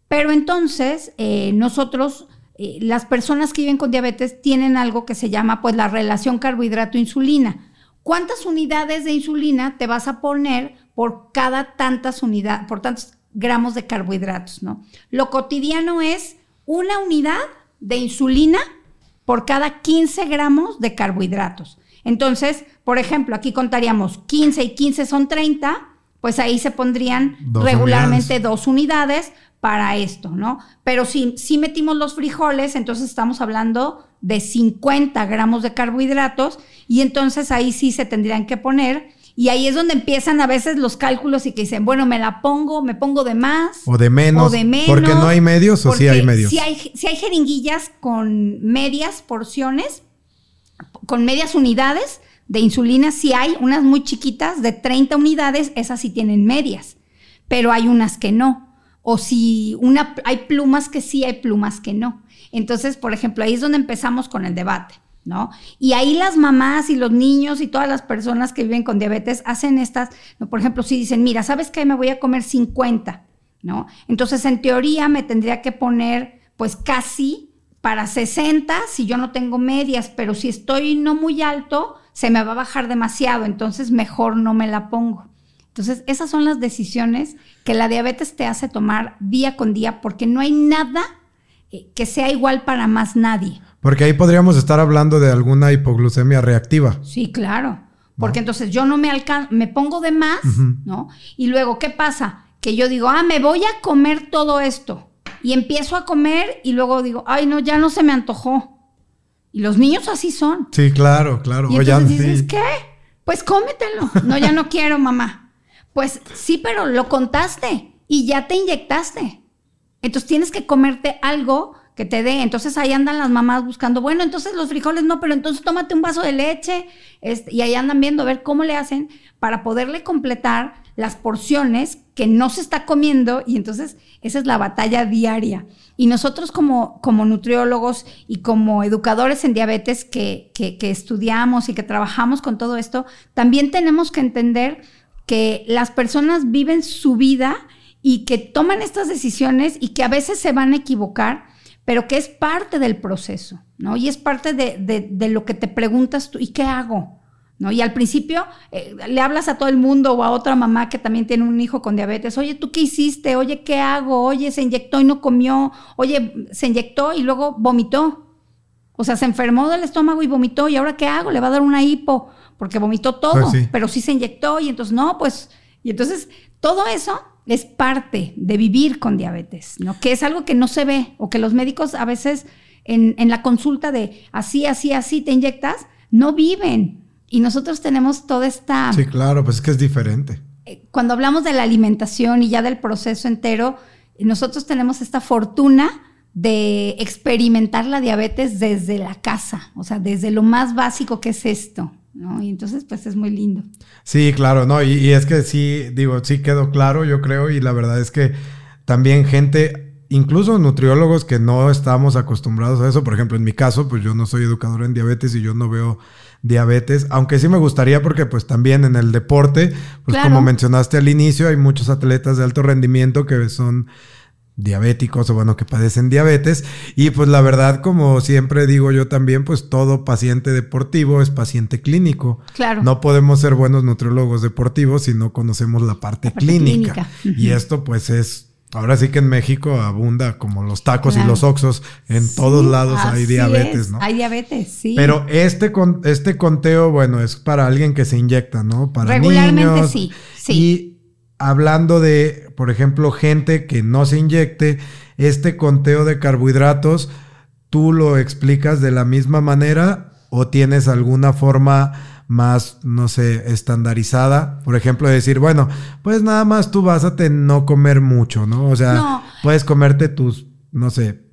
Pero entonces, eh, nosotros, eh, las personas que viven con diabetes tienen algo que se llama pues la relación carbohidrato-insulina. ¿Cuántas unidades de insulina te vas a poner por cada tantas unidades, por tantas gramos de carbohidratos, ¿no? Lo cotidiano es una unidad de insulina por cada 15 gramos de carbohidratos. Entonces, por ejemplo, aquí contaríamos 15 y 15 son 30, pues ahí se pondrían regularmente dos unidades para esto, ¿no? Pero si, si metimos los frijoles, entonces estamos hablando de 50 gramos de carbohidratos y entonces ahí sí se tendrían que poner y ahí es donde empiezan a veces los cálculos y que dicen, bueno, me la pongo, me pongo de más. O de menos. O de menos. Porque no hay medios o sí hay medios. Si hay, si hay jeringuillas con medias porciones, con medias unidades de insulina, si hay unas muy chiquitas de 30 unidades, esas sí tienen medias, pero hay unas que no. O si una, hay plumas que sí, hay plumas que no. Entonces, por ejemplo, ahí es donde empezamos con el debate. ¿No? Y ahí las mamás y los niños y todas las personas que viven con diabetes hacen estas, por ejemplo, si dicen, mira, ¿sabes qué? Me voy a comer 50, ¿no? Entonces, en teoría, me tendría que poner, pues, casi para 60 si yo no tengo medias, pero si estoy no muy alto, se me va a bajar demasiado, entonces mejor no me la pongo. Entonces, esas son las decisiones que la diabetes te hace tomar día con día porque no hay nada eh, que sea igual para más nadie. Porque ahí podríamos estar hablando de alguna hipoglucemia reactiva. Sí, claro. Porque entonces yo no me alcanzo, me pongo de más, ¿no? Y luego, ¿qué pasa? Que yo digo, ah, me voy a comer todo esto. Y empiezo a comer y luego digo, ay, no, ya no se me antojó. Y los niños así son. Sí, claro, claro. Y entonces dices, ¿qué? Pues cómetelo. No, ya no quiero, mamá. Pues sí, pero lo contaste y ya te inyectaste. Entonces tienes que comerte algo que te dé. Entonces ahí andan las mamás buscando, bueno, entonces los frijoles no, pero entonces tómate un vaso de leche. Este, y ahí andan viendo a ver cómo le hacen para poderle completar las porciones que no se está comiendo. Y entonces esa es la batalla diaria. Y nosotros como, como nutriólogos y como educadores en diabetes que, que, que estudiamos y que trabajamos con todo esto, también tenemos que entender que las personas viven su vida y que toman estas decisiones y que a veces se van a equivocar pero que es parte del proceso, ¿no? Y es parte de, lo que te preguntas tú, ¿y qué hago? ¿No? Y al principio eh, le hablas a todo el mundo o a otra mamá que también tiene un hijo con diabetes, oye, ¿tú qué hiciste? Oye, ¿qué hago? Oye, se inyectó y no comió, oye, se inyectó y luego vomitó. O sea, se enfermó del estómago y vomitó, ¿y ahora qué hago? Le va a dar una hipo, porque vomitó todo, pues pero sí se inyectó y entonces, no, pues, y entonces todo eso es parte de vivir con diabetes, ¿no? Que es algo que no se ve o que los médicos a veces en, la consulta de así, así, así te inyectas, no viven. Y nosotros tenemos toda esta... Sí, claro, pues es que es diferente. Eh, cuando hablamos de la alimentación y ya del proceso entero, nosotros tenemos esta fortuna de experimentar la diabetes desde la casa, o sea, desde lo más básico que es esto, ¿no? Y entonces, pues es muy lindo. Sí, claro, no, y, es que sí, digo, sí quedó claro, yo creo, y la verdad es que también gente, incluso nutriólogos que no estamos acostumbrados a eso, por ejemplo, en mi caso, pues yo no soy educador en diabetes y yo no veo diabetes, aunque sí me gustaría porque pues también en el deporte, pues como mencionaste al inicio, hay muchos atletas de alto rendimiento que son diabéticos o bueno, que padecen diabetes. Y pues la verdad, como siempre digo yo también, pues todo paciente deportivo es paciente clínico. Claro. No podemos ser buenos nutriólogos deportivos si no conocemos la parte, clínica. Y esto pues es Ahora sí que en México abunda como los tacos y los oxos. En todos lados hay diabetes, ¿no? Hay diabetes, sí. Pero este, con, este conteo, bueno, es para alguien que se inyecta, ¿no? Para Regularmente sí, sí. Y hablando de, por ejemplo, gente que no se inyecte, este conteo de carbohidratos, ¿tú lo explicas de la misma manera o tienes alguna forma más, no sé, estandarizada? Por ejemplo, decir, bueno, pues nada más tú básate en no comer mucho, ¿no? O sea, puedes comerte tus, no sé,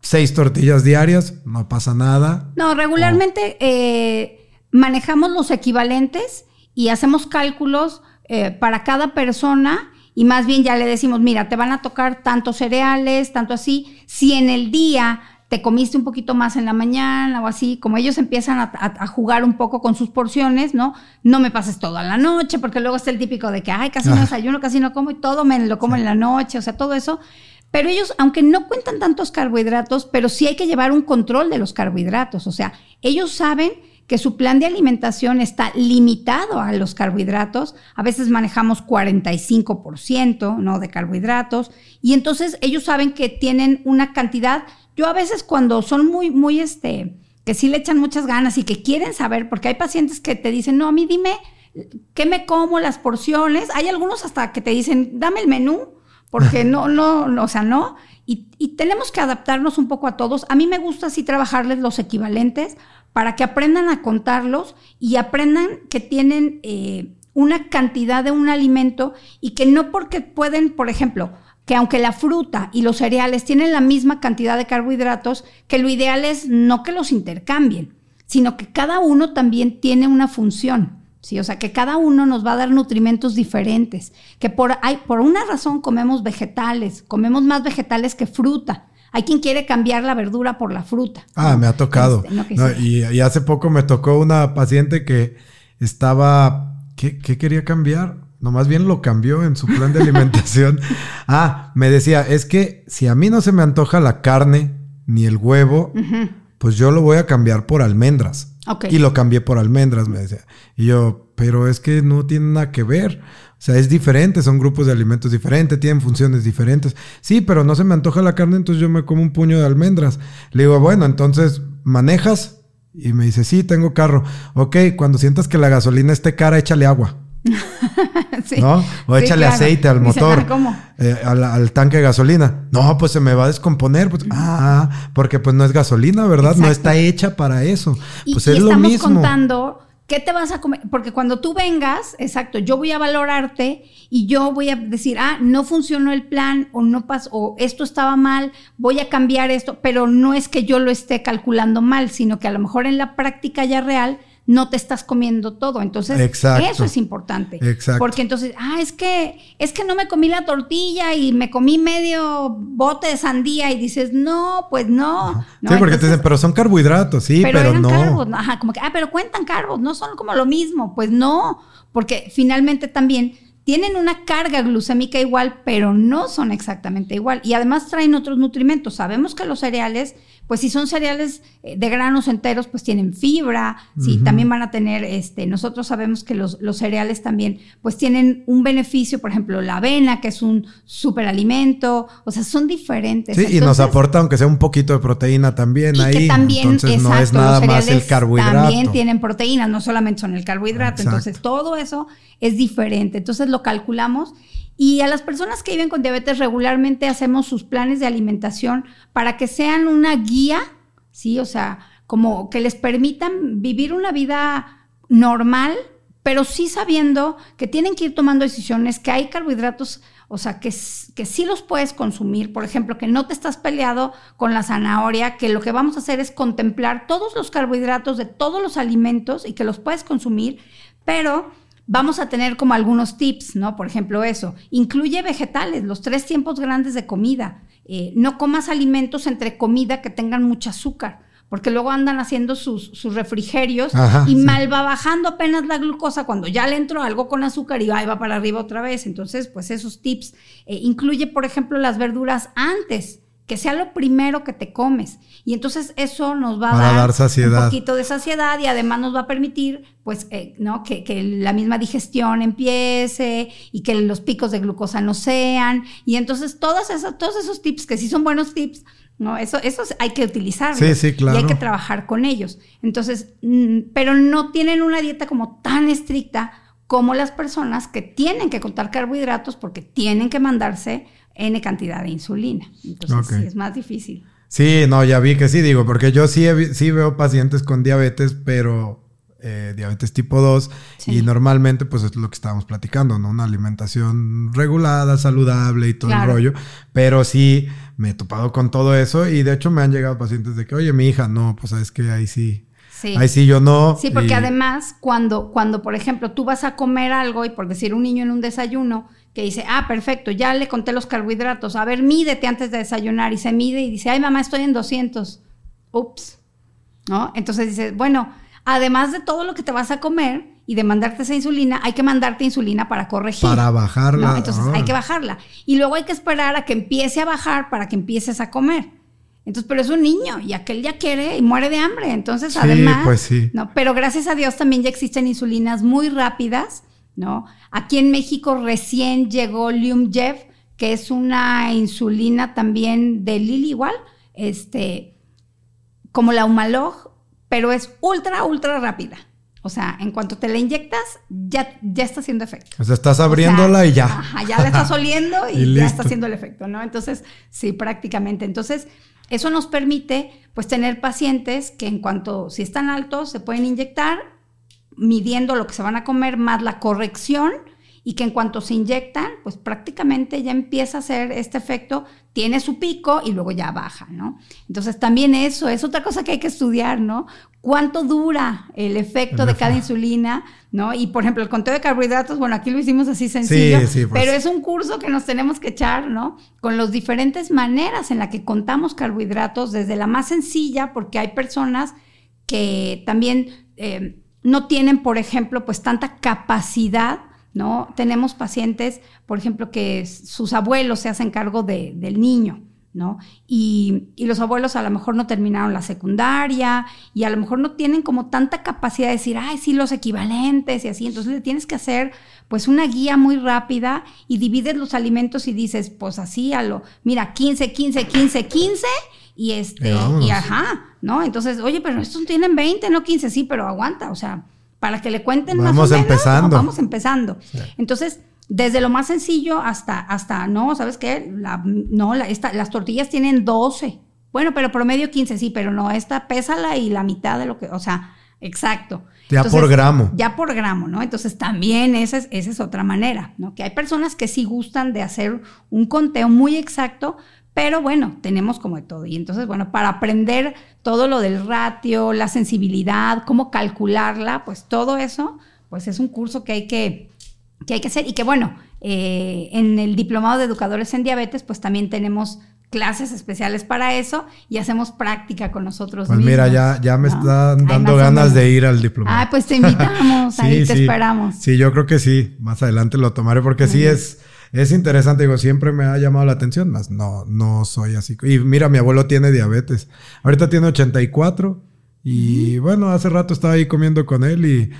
seis tortillas diarias, no pasa nada. No, regularmente eh, manejamos los equivalentes y hacemos cálculos eh, para cada persona y más bien ya le decimos, mira, te van a tocar tantos cereales, tanto así. Si en el día te comiste un poquito más en la mañana o así, como ellos empiezan a, jugar un poco con sus porciones, ¿no? No me pases todo a la noche, porque luego está el típico de que, ay, casi no ah. desayuno, casi no como y todo me lo como en la noche, o sea, todo eso. Pero ellos, aunque no cuentan tantos carbohidratos, pero sí hay que llevar un control de los carbohidratos, o sea, ellos saben que su plan de alimentación está limitado a los carbohidratos. A veces manejamos 45% ¿no? de carbohidratos y entonces ellos saben que tienen una cantidad. Yo a veces cuando son muy, muy, este, que sí le echan muchas ganas y que quieren saber, porque hay pacientes que te dicen, no, a mí dime qué me como, las porciones. Hay algunos hasta que te dicen, dame el menú, porque no, no, no o sea, no. Y, y tenemos que adaptarnos un poco a todos. A mí me gusta así trabajarles los equivalentes para que aprendan a contarlos y aprendan que tienen eh, una cantidad de un alimento y que no porque pueden, por ejemplo, que aunque la fruta y los cereales tienen la misma cantidad de carbohidratos, que lo ideal es no que los intercambien, sino que cada uno también tiene una función. ¿sí? O sea, que cada uno nos va a dar nutrimentos diferentes, que por, hay, por una razón comemos vegetales, comemos más vegetales que fruta, hay quien quiere cambiar la verdura por la fruta. Ah, me ha tocado. Este, y, hace poco me tocó una paciente que estaba, ¿qué, quería cambiar? No, más bien lo cambió en su plan de alimentación. ah, me decía, es que si a mí no se me antoja la carne, ni el huevo, pues yo lo voy a cambiar por almendras. Y lo cambié por almendras, me decía. Y yo, pero es que no tiene nada que ver. O sea, es diferente, son grupos de alimentos diferentes, tienen funciones diferentes. Sí, pero no se me antoja la carne, entonces yo me como un puño de almendras. Le digo, bueno, entonces, ¿manejas? Y me dice, sí, tengo carro. Ok, cuando sientas que la gasolina esté cara, échale agua. ¿No? O échale aceite al motor, eh, al, tanque de gasolina. No, pues se me va a descomponer. Pues, ah, porque pues no es gasolina, ¿verdad? No está hecha para eso. pues es lo mismo. contando ¿Qué te vas a comer? Porque cuando tú vengas, exacto, yo voy a valorarte y yo voy a decir, ah, no funcionó el plan o no pasó, o esto estaba mal, voy a cambiar esto, pero no es que yo lo esté calculando mal, sino que a lo mejor en la práctica ya real no te estás comiendo todo. Entonces, eso es importante. Exacto. Porque entonces, ah, es que, es que no me comí la tortilla y me comí medio bote de sandía y dices, no, pues no. sí, porque te dicen, pero son carbohidratos, sí, pero, pero no. Carbos, ajá, como que, ah, pero cuentan carbos, no son como lo mismo. Pues no, porque finalmente también tienen una carga glucémica igual, pero no son exactamente igual. Y además traen otros nutrimentos. Sabemos que los cereales pues si son cereales eh, de granos enteros, pues tienen fibra, sí, también van a tener, este, nosotros sabemos que los, cereales también, pues tienen un beneficio, por ejemplo, la avena, que es un superalimento, o sea, son diferentes. Sí, y nos aporta, aunque sea un poquito de proteína también y ahí. Que también, entonces no es nada más el carbohidrato. También tienen proteínas, no solamente son el carbohidrato, entonces todo eso es diferente, entonces lo calculamos y a las personas que viven con diabetes regularmente hacemos sus planes de alimentación para que sean una guía, ¿sí? O sea, como que les permitan vivir una vida normal, pero sí sabiendo que tienen que ir tomando decisiones, que hay carbohidratos, o sea, que, que sí los puedes consumir, por ejemplo, que no te estás peleado con la zanahoria, que lo que vamos a hacer es contemplar todos los carbohidratos de todos los alimentos y que los puedes consumir, pero vamos a tener como algunos tips, ¿no? Por ejemplo, eso. Incluye vegetales, los tres tiempos grandes de comida. Eh, no comas alimentos entre comida que tengan mucho azúcar, porque luego andan haciendo sus, refrigerios y mal va bajando apenas la glucosa cuando ya le entró algo con azúcar y va, va para arriba otra vez. Entonces, pues esos tips. Eh, incluye, por ejemplo, las verduras antes que sea lo primero que te comes. Y entonces eso nos va a dar, un poquito de saciedad y además nos va a permitir, pues, eh, ¿no? Que, la misma digestión empiece y que los picos de glucosa no sean. Y entonces todas esas, todos esos tips, que sí son buenos tips, ¿no? Eso, eso hay que utilizarlos. Sí, sí, claro. Y hay que trabajar con ellos. Entonces, mm, pero no tienen una dieta como tan estricta como las personas que tienen que contar carbohidratos porque tienen que mandarse N cantidad de insulina. Entonces sí, es más difícil. Sí, no, ya vi que sí, digo, porque yo sí, sí veo pacientes con diabetes, pero eh, diabetes tipo 2 y normalmente pues es lo que estábamos platicando, ¿no? Una alimentación regulada, saludable y todo el rollo, pero sí me he topado con todo eso y de hecho me han llegado pacientes de que, oye, mi hija, no, pues sabes que ahí sí. Sí. Ahí sí yo no. Sí, porque además cuando, cuando, por ejemplo, tú vas a comer algo y por decir un niño en un desayuno, que dice, ah, perfecto, ya le conté los carbohidratos, a ver, mídete antes de desayunar y se mide y dice, ay, mamá, estoy en 200. Ups, ¿no? Entonces dice, bueno, además de todo lo que te vas a comer y de mandarte esa insulina, hay que mandarte insulina para corregir. Para bajarla. Entonces hay que bajarla. Y luego hay que esperar a que empiece a bajar para que empieces a comer. Entonces, pero es un niño y aquel ya quiere y muere de hambre. Entonces, además, pues sí. ¿no? Pero gracias a Dios también ya existen insulinas muy rápidas ¿no? Aquí en México recién llegó Lyumjev, que es una insulina también de Lilly igual, este, como la Humalog, pero es ultra, ultra rápida. O sea, en cuanto te la inyectas, ya, ya está haciendo efecto. O sea, estás abriéndola y ya. ya la estás oliendo y, ya está haciendo el efecto, ¿no? Entonces, sí, prácticamente. Entonces, eso nos permite, pues, tener pacientes que en cuanto, si están altos, se pueden inyectar midiendo lo que se van a comer más la corrección y que en cuanto se inyectan, pues prácticamente ya empieza a hacer este efecto, tiene su pico y luego ya baja, ¿no? Entonces también eso es otra cosa que hay que estudiar, ¿no? ¿Cuánto dura el efecto de cada insulina, ¿no? Y por ejemplo, el conteo de carbohidratos, bueno, aquí lo hicimos así sencillo, pues. pero es un curso que nos tenemos que echar, ¿no? Con las diferentes maneras en la que contamos carbohidratos, desde la más sencilla, porque hay personas que también... Eh, no tienen, por ejemplo, pues tanta capacidad, ¿no? Tenemos pacientes, por ejemplo, que sus abuelos se hacen cargo del niño, ¿no? Y, y, los abuelos a lo mejor no terminaron la secundaria y a lo mejor no tienen como tanta capacidad de decir, ay, sí, los equivalentes y así. Entonces le tienes que hacer pues una guía muy rápida y divides los alimentos y dices, pues así a lo, mira, 15, 15, 15, 15 y este, y ajá, ¿no? Entonces, oye, pero estos tienen 20, no 15, sí, pero aguanta, o sea, para que le cuenten más o menos. Empezando. vamos empezando. Entonces, desde lo más sencillo hasta, hasta no, ¿sabes qué? La, no, la, esta, las tortillas tienen 12. Bueno, pero promedio 15, sí, pero no, esta pésala y la mitad de lo que, o sea, exacto. Ya por gramo. Ya por gramo, ¿no? Entonces también esa es, esa es otra manera, ¿no? Que hay personas que sí gustan de hacer un conteo muy exacto, pero bueno, tenemos como de todo. Y entonces, bueno, para aprender todo lo del ratio, la sensibilidad, cómo calcularla, pues todo eso, pues es un curso que hay que, que, hay que hacer. Y que bueno, eh, en el diplomado de educadores en diabetes, pues también tenemos clases especiales para eso y hacemos práctica con nosotros pues mismos. mira, ya, ya me están dando ganas de ir al diplomado. Ah, pues te invitamos, ahí te esperamos. Sí, yo creo que sí, más adelante lo tomaré porque sí es es interesante, digo, siempre me ha llamado la atención, más no, no soy así. Y mira, mi abuelo tiene diabetes. Ahorita tiene 84 y bueno, hace rato estaba ahí comiendo con él y,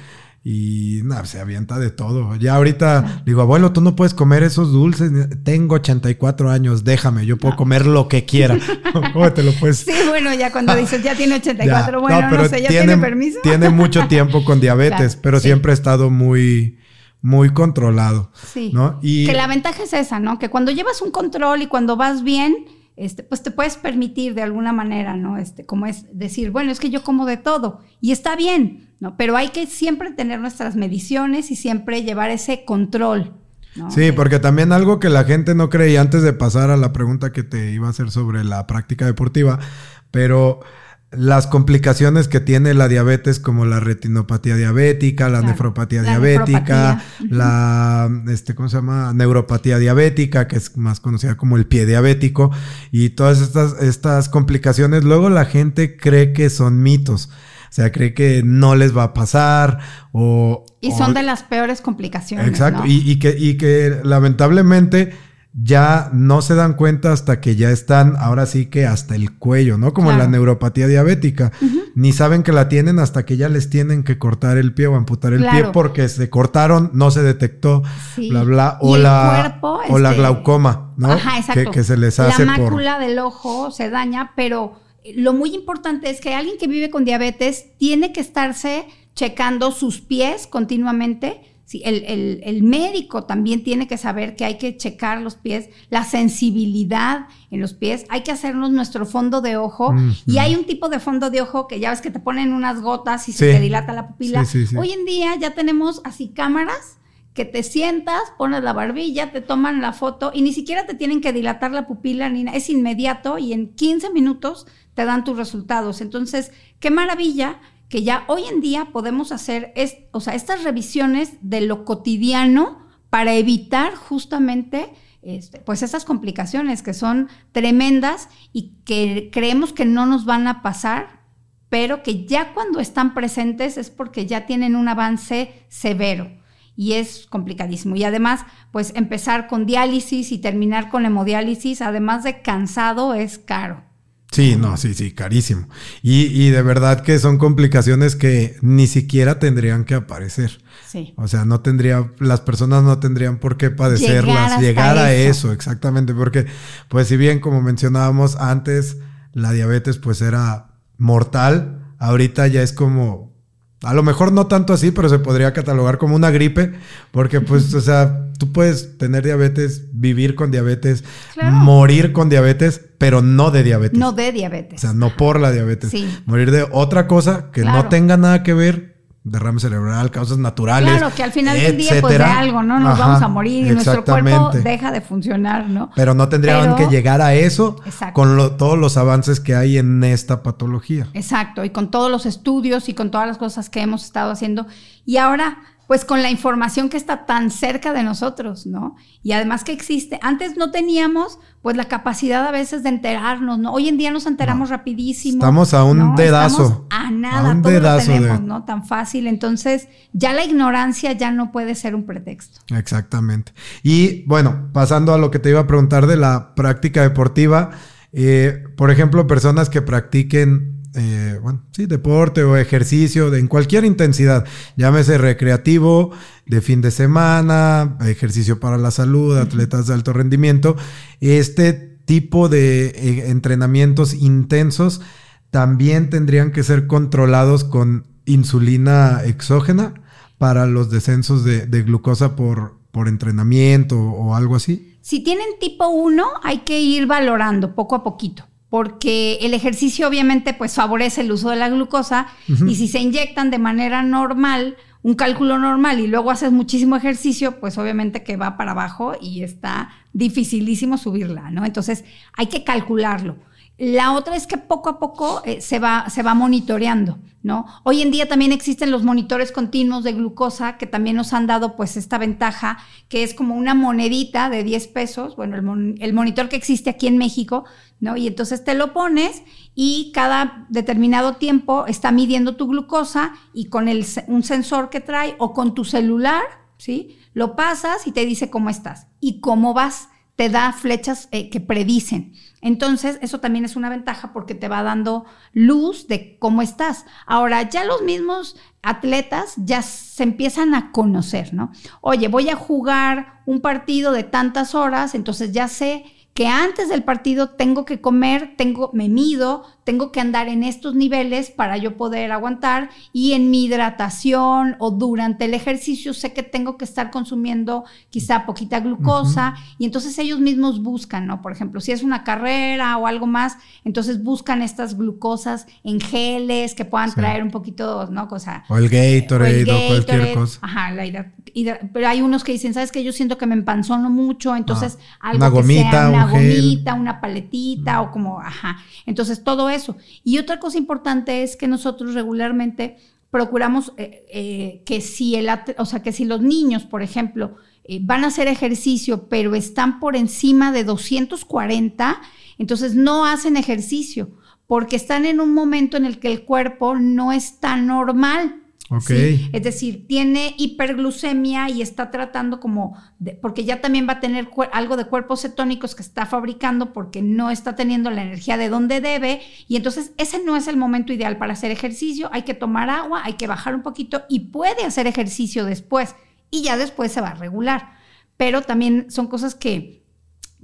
y nada, se avienta de todo. Ya ahorita digo, abuelo, tú no puedes comer esos dulces. Tengo 84 años, déjame, yo puedo comer lo que quiera. ¿Cómo te lo puedes? Sí, bueno, ya cuando dices ya tiene 84, bueno, no, sé, ya tiene, permiso. Tiene mucho tiempo con diabetes, pero siempre ha estado muy muy controlado. Sí. ¿no? Y que la ventaja es esa, ¿no? Que cuando llevas un control y cuando vas bien, este, pues te puedes permitir de alguna manera, ¿no? Este, como es decir, bueno, es que yo como de todo y está bien, ¿no? Pero hay que siempre tener nuestras mediciones y siempre llevar ese control. ¿no? Sí, porque también algo que la gente no cree, y antes de pasar a la pregunta que te iba a hacer sobre la práctica deportiva, pero las complicaciones que tiene la diabetes como la retinopatía diabética, la nefropatía diabética, la este ¿cómo se llama? neuropatía diabética, que es más conocida como el pie diabético y todas estas estas complicaciones luego la gente cree que son mitos. O sea, cree que no les va a pasar o... Y son de las peores complicaciones. Exacto, y, y, que, y que lamentablemente ya no se dan cuenta hasta que ya están, ahora sí que hasta el cuello, ¿no? Como la neuropatía diabética. Ni saben que la tienen hasta que ya les tienen que cortar el pie o amputar el pie porque se cortaron, no se detectó, bla, bla. O, la, o la este, glaucoma, ¿no? Ajá, exacto. Que, se les hace. La mácula del ojo se daña, pero lo muy importante es que alguien que vive con diabetes tiene que estarse checando sus pies continuamente Sí, el, médico también tiene que saber que hay que checar los pies, la sensibilidad en los pies, hay que hacernos nuestro fondo de ojo. Y hay un tipo de fondo de ojo que ya ves que te ponen unas gotas y se te dilata la pupila. Hoy en día ya tenemos así cámaras que te sientas, pones la barbilla, te toman la foto y ni siquiera te tienen que dilatar la pupila, ni es inmediato y en 15 minutos te dan tus resultados. Entonces, qué maravilla que ya hoy en día podemos hacer es, o sea, estas revisiones de lo cotidiano para evitar justamente este, pues esas complicaciones que son tremendas y que creemos que no nos van a pasar, pero que ya cuando están presentes es porque ya tienen un avance severo y es complicadísimo. Y además, pues empezar con diálisis y terminar con hemodiálisis, además de cansado, es caro. Sí, no, sí, sí, carísimo. Y, y, de verdad que son complicaciones que ni siquiera tendrían que aparecer. Sí. O sea, no tendría, las personas no tendrían por qué padecerlas, llegar, a eso. exactamente, porque pues si bien como mencionábamos antes, la diabetes pues era mortal, ahorita ya es como, a lo mejor no tanto así, pero se podría catalogar como una gripe, porque pues, o sea, tú puedes tener diabetes, vivir con diabetes, morir con diabetes, pero no de diabetes. No de diabetes. O sea, no por la diabetes. Sí. Morir de otra cosa que no tenga nada que ver, derrame cerebral, causas naturales. Claro, que al final del día, pues de algo, ¿no? Nos vamos a morir y nuestro cuerpo deja de funcionar, ¿no? Pero no tendrían que llegar a eso con todos los avances que hay en esta patología. Exacto, y con todos los estudios y con todas las cosas que hemos estado haciendo. Y ahora pues con la información que está tan cerca de nosotros, ¿no? Y además que existe, antes no teníamos pues la capacidad a veces de enterarnos, ¿no? Hoy en día nos enteramos rapidísimo. Estamos a un dedazo. a nada, a un dedazo tenemos, ¿no? Tan fácil. Entonces, ya la ignorancia ya no puede ser un pretexto. Exactamente. Y bueno, pasando a lo que te iba a preguntar de la práctica deportiva, Eh, por ejemplo, personas que practiquen, eh, bueno, sí, deporte o ejercicio de, en cualquier intensidad, llámese recreativo, de fin de semana, ejercicio para la salud, atletas de alto rendimiento, este tipo de eh, entrenamientos intensos también tendrían que ser controlados con insulina exógena para los descensos de, glucosa por, por entrenamiento o algo así. Si tienen tipo 1, hay que ir valorando poco a poquito porque el ejercicio obviamente pues favorece el uso de la glucosa y si se inyectan de manera normal, un cálculo normal y luego haces muchísimo ejercicio, pues obviamente que va para abajo y está dificilísimo subirla, ¿no? Entonces hay que calcularlo. La otra es que poco a poco eh, se, va, se va monitoreando, ¿no? Hoy en día también existen los monitores continuos de glucosa que también nos han dado pues esta ventaja, que es como una monedita de 10 pesos, bueno, el, monitor que existe aquí en México, ¿no? Y entonces te lo pones y cada determinado tiempo está midiendo tu glucosa y con el, un sensor que trae o con tu celular, ¿sí? Lo pasas y te dice cómo estás y cómo vas te da flechas eh, que predicen. Entonces, eso también es una ventaja porque te va dando luz de cómo estás. Ahora, ya los mismos atletas ya se empiezan a conocer, ¿no? Oye, voy a jugar un partido de tantas horas, entonces ya sé que antes del partido tengo que comer, tengo, me mido, tengo que andar en estos niveles para yo poder aguantar y en mi hidratación o durante el ejercicio sé que tengo que estar consumiendo quizá poquita glucosa y entonces ellos mismos buscan, ¿no? Por ejemplo, si es una carrera o algo más, entonces buscan estas glucosas en geles que puedan traer un poquito, ¿no? Cosa, o el Gatorade o, cualquier cosa. Ajá, pero hay unos que dicen, ¿sabes qué? Yo siento que me empanzono mucho, entonces ah, algo una gomita, una gomita, una paletita o como, ajá. Entonces todo eso y otra cosa importante es que nosotros regularmente procuramos eh, eh, que si el, o sea, que si los niños, por ejemplo, eh, van a hacer ejercicio, pero están por encima de 240, entonces no hacen ejercicio, porque están en un momento en el que el cuerpo no está normal. Es decir, tiene hiperglucemia y está tratando como, porque ya también va a tener algo de cuerpos cetónicos que está fabricando porque no está teniendo la energía de donde debe. Y entonces ese no es el momento ideal para hacer ejercicio. Hay que tomar agua, hay que bajar un poquito y puede hacer ejercicio después. Y ya después se va a regular. Pero también son cosas que,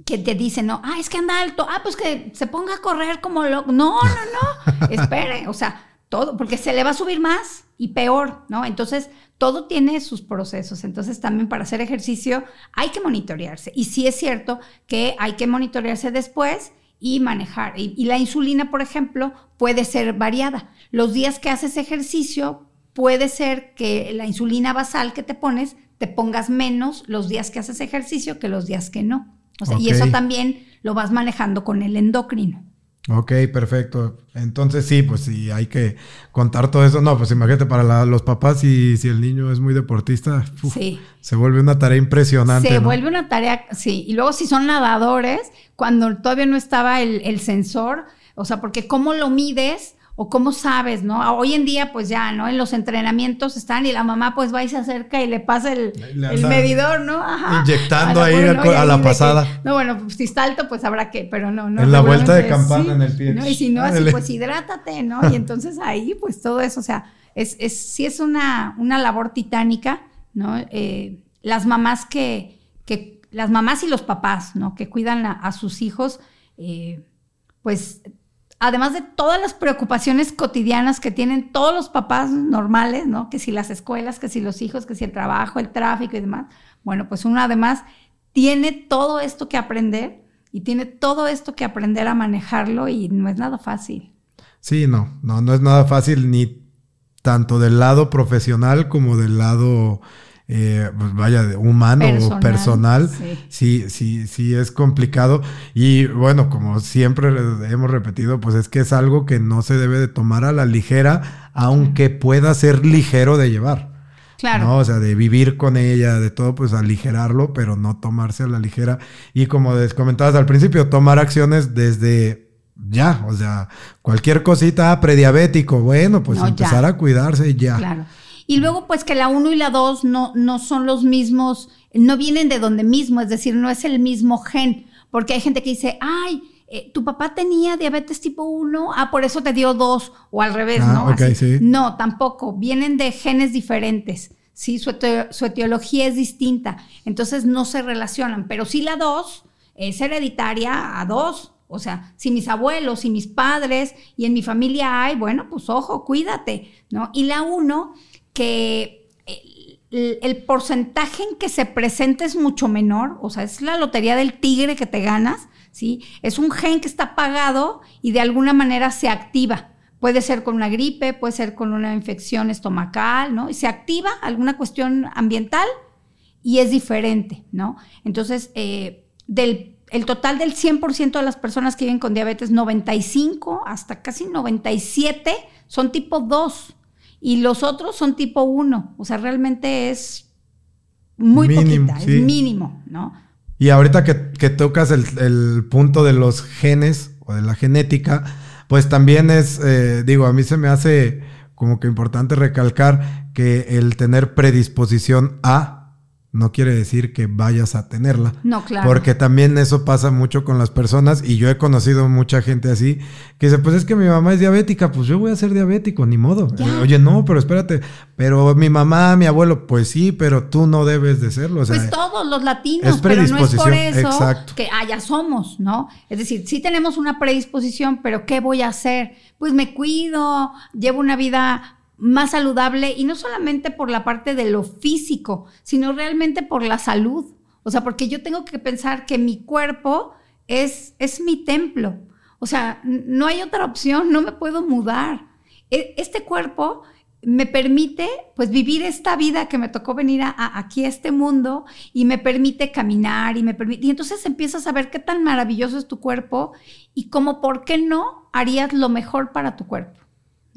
que te dicen, no, ah, es que anda alto, ah, pues que se ponga a correr como loco. No, no, no, espere, o sea, todo, porque se le va a subir más y peor, ¿no? Entonces, todo tiene sus procesos. Entonces, también para hacer ejercicio hay que monitorearse. Y sí es cierto que hay que monitorearse después y manejar. Y, la insulina, por ejemplo, puede ser variada. Los días que haces ejercicio, puede ser que la insulina basal que te pones, te pongas menos los días que haces ejercicio que los días que no. Y eso también lo vas manejando con el endocrino. Ok, perfecto. Entonces sí, pues sí, hay que contar todo eso. No, pues imagínate para los papás y si el niño es muy deportista, se vuelve una tarea impresionante. Se vuelve una tarea, sí. Y luego si son nadadores, cuando todavía no estaba el, el sensor, o sea, porque cómo lo mides o cómo sabes, ¿no? Hoy en día, pues ya, ¿no? En los entrenamientos están y la mamá pues va y se acerca y le pasa el, medidor, ¿no? Ajá. Inyectando ahí a, la pasada. no, bueno, pues, si está alto, pues habrá que, pero no, no. En la vuelta de campana en el pie. ¿no? Y si no, así, pues hidrátate, ¿no? Y entonces ahí, pues todo eso, o sea, es, es, sí es una, una labor titánica, ¿no? Eh, las mamás que, que, las mamás y los papás, ¿no? Que cuidan a, sus hijos, eh, pues además de todas las preocupaciones cotidianas que tienen todos los papás normales, ¿no? Que si las escuelas, que si los hijos, que si el trabajo, el tráfico y demás. Bueno, pues uno además tiene todo esto que aprender y tiene todo esto que aprender a manejarlo y no es nada fácil. Sí, no, no, no es nada fácil ni tanto del lado profesional como del lado eh, pues vaya, humano o personal, sí. sí, sí, es complicado. Y bueno, como siempre hemos repetido, pues es que es algo que no se debe de tomar a la ligera, aunque pueda ser ligero de llevar. Claro. O sea, de vivir con ella, de todo, pues aligerarlo, pero no tomarse a la ligera. Y como les comentabas al principio, tomar acciones desde ya, o sea, cualquier cosita prediabético, bueno, pues empezar a cuidarse ya. Claro. Y luego, pues que la 1 y la 2 no, no son los mismos, no vienen de donde mismo, es decir, no es el mismo gen, porque hay gente que dice, ay, eh, tu papá tenía diabetes tipo 1, ah, por eso te dio 2, o al revés, Ah, ¿no? ok, Así. sí. No, tampoco, vienen de genes diferentes, ¿sí? Su, etiología es distinta, entonces no se relacionan, pero sí la 2 es hereditaria a 2. O sea, si mis abuelos, si mis padres y en mi familia hay, bueno, pues ojo, cuídate, ¿no? Y la 1, que el, el porcentaje en que se presenta es mucho menor, o sea, es la lotería del tigre que te ganas, ¿sí? Es un gen que está apagado y de alguna manera se activa. Puede ser con una gripe, puede ser con una infección estomacal, ¿no? Y se activa alguna cuestión ambiental y es diferente, ¿no? Entonces, eh, del el total del 100% de las personas que viven con diabetes, 95 hasta casi 97 son tipo 2 y los otros son tipo 1. O sea, realmente es muy Mínimo, poquita, sí. es mínimo, ¿no? Y ahorita que, que tocas el, el punto de los genes o de la genética, pues también es, eh, digo, a mí se me hace como que importante recalcar que el tener predisposición a no quiere decir que vayas a tenerla. No, claro. Porque también eso pasa mucho con las personas y yo he conocido mucha gente así que dice, pues es que mi mamá es diabética, pues yo voy a ser diabético, ni modo. Ya. Eh, Oye, no, pero espérate, pero mi mamá, mi abuelo, pues sí, pero tú no debes de serlo. O sea, pues todos los latinos, es pero no es por eso exacto. que ah, ya somos, ¿no? Es decir, sí tenemos una predisposición, pero ¿qué voy a hacer? Pues me cuido, llevo una vida más saludable y no solamente por la parte de lo físico, sino realmente por la salud. O sea, porque yo tengo que pensar que mi cuerpo es, es mi templo. O sea, no hay otra opción, no me puedo mudar. E- Este cuerpo me permite pues vivir esta vida que me tocó venir a- aquí a este mundo y me permite caminar y me permite y entonces empiezas a ver qué tan maravilloso es tu cuerpo y cómo por qué no harías lo mejor para tu cuerpo.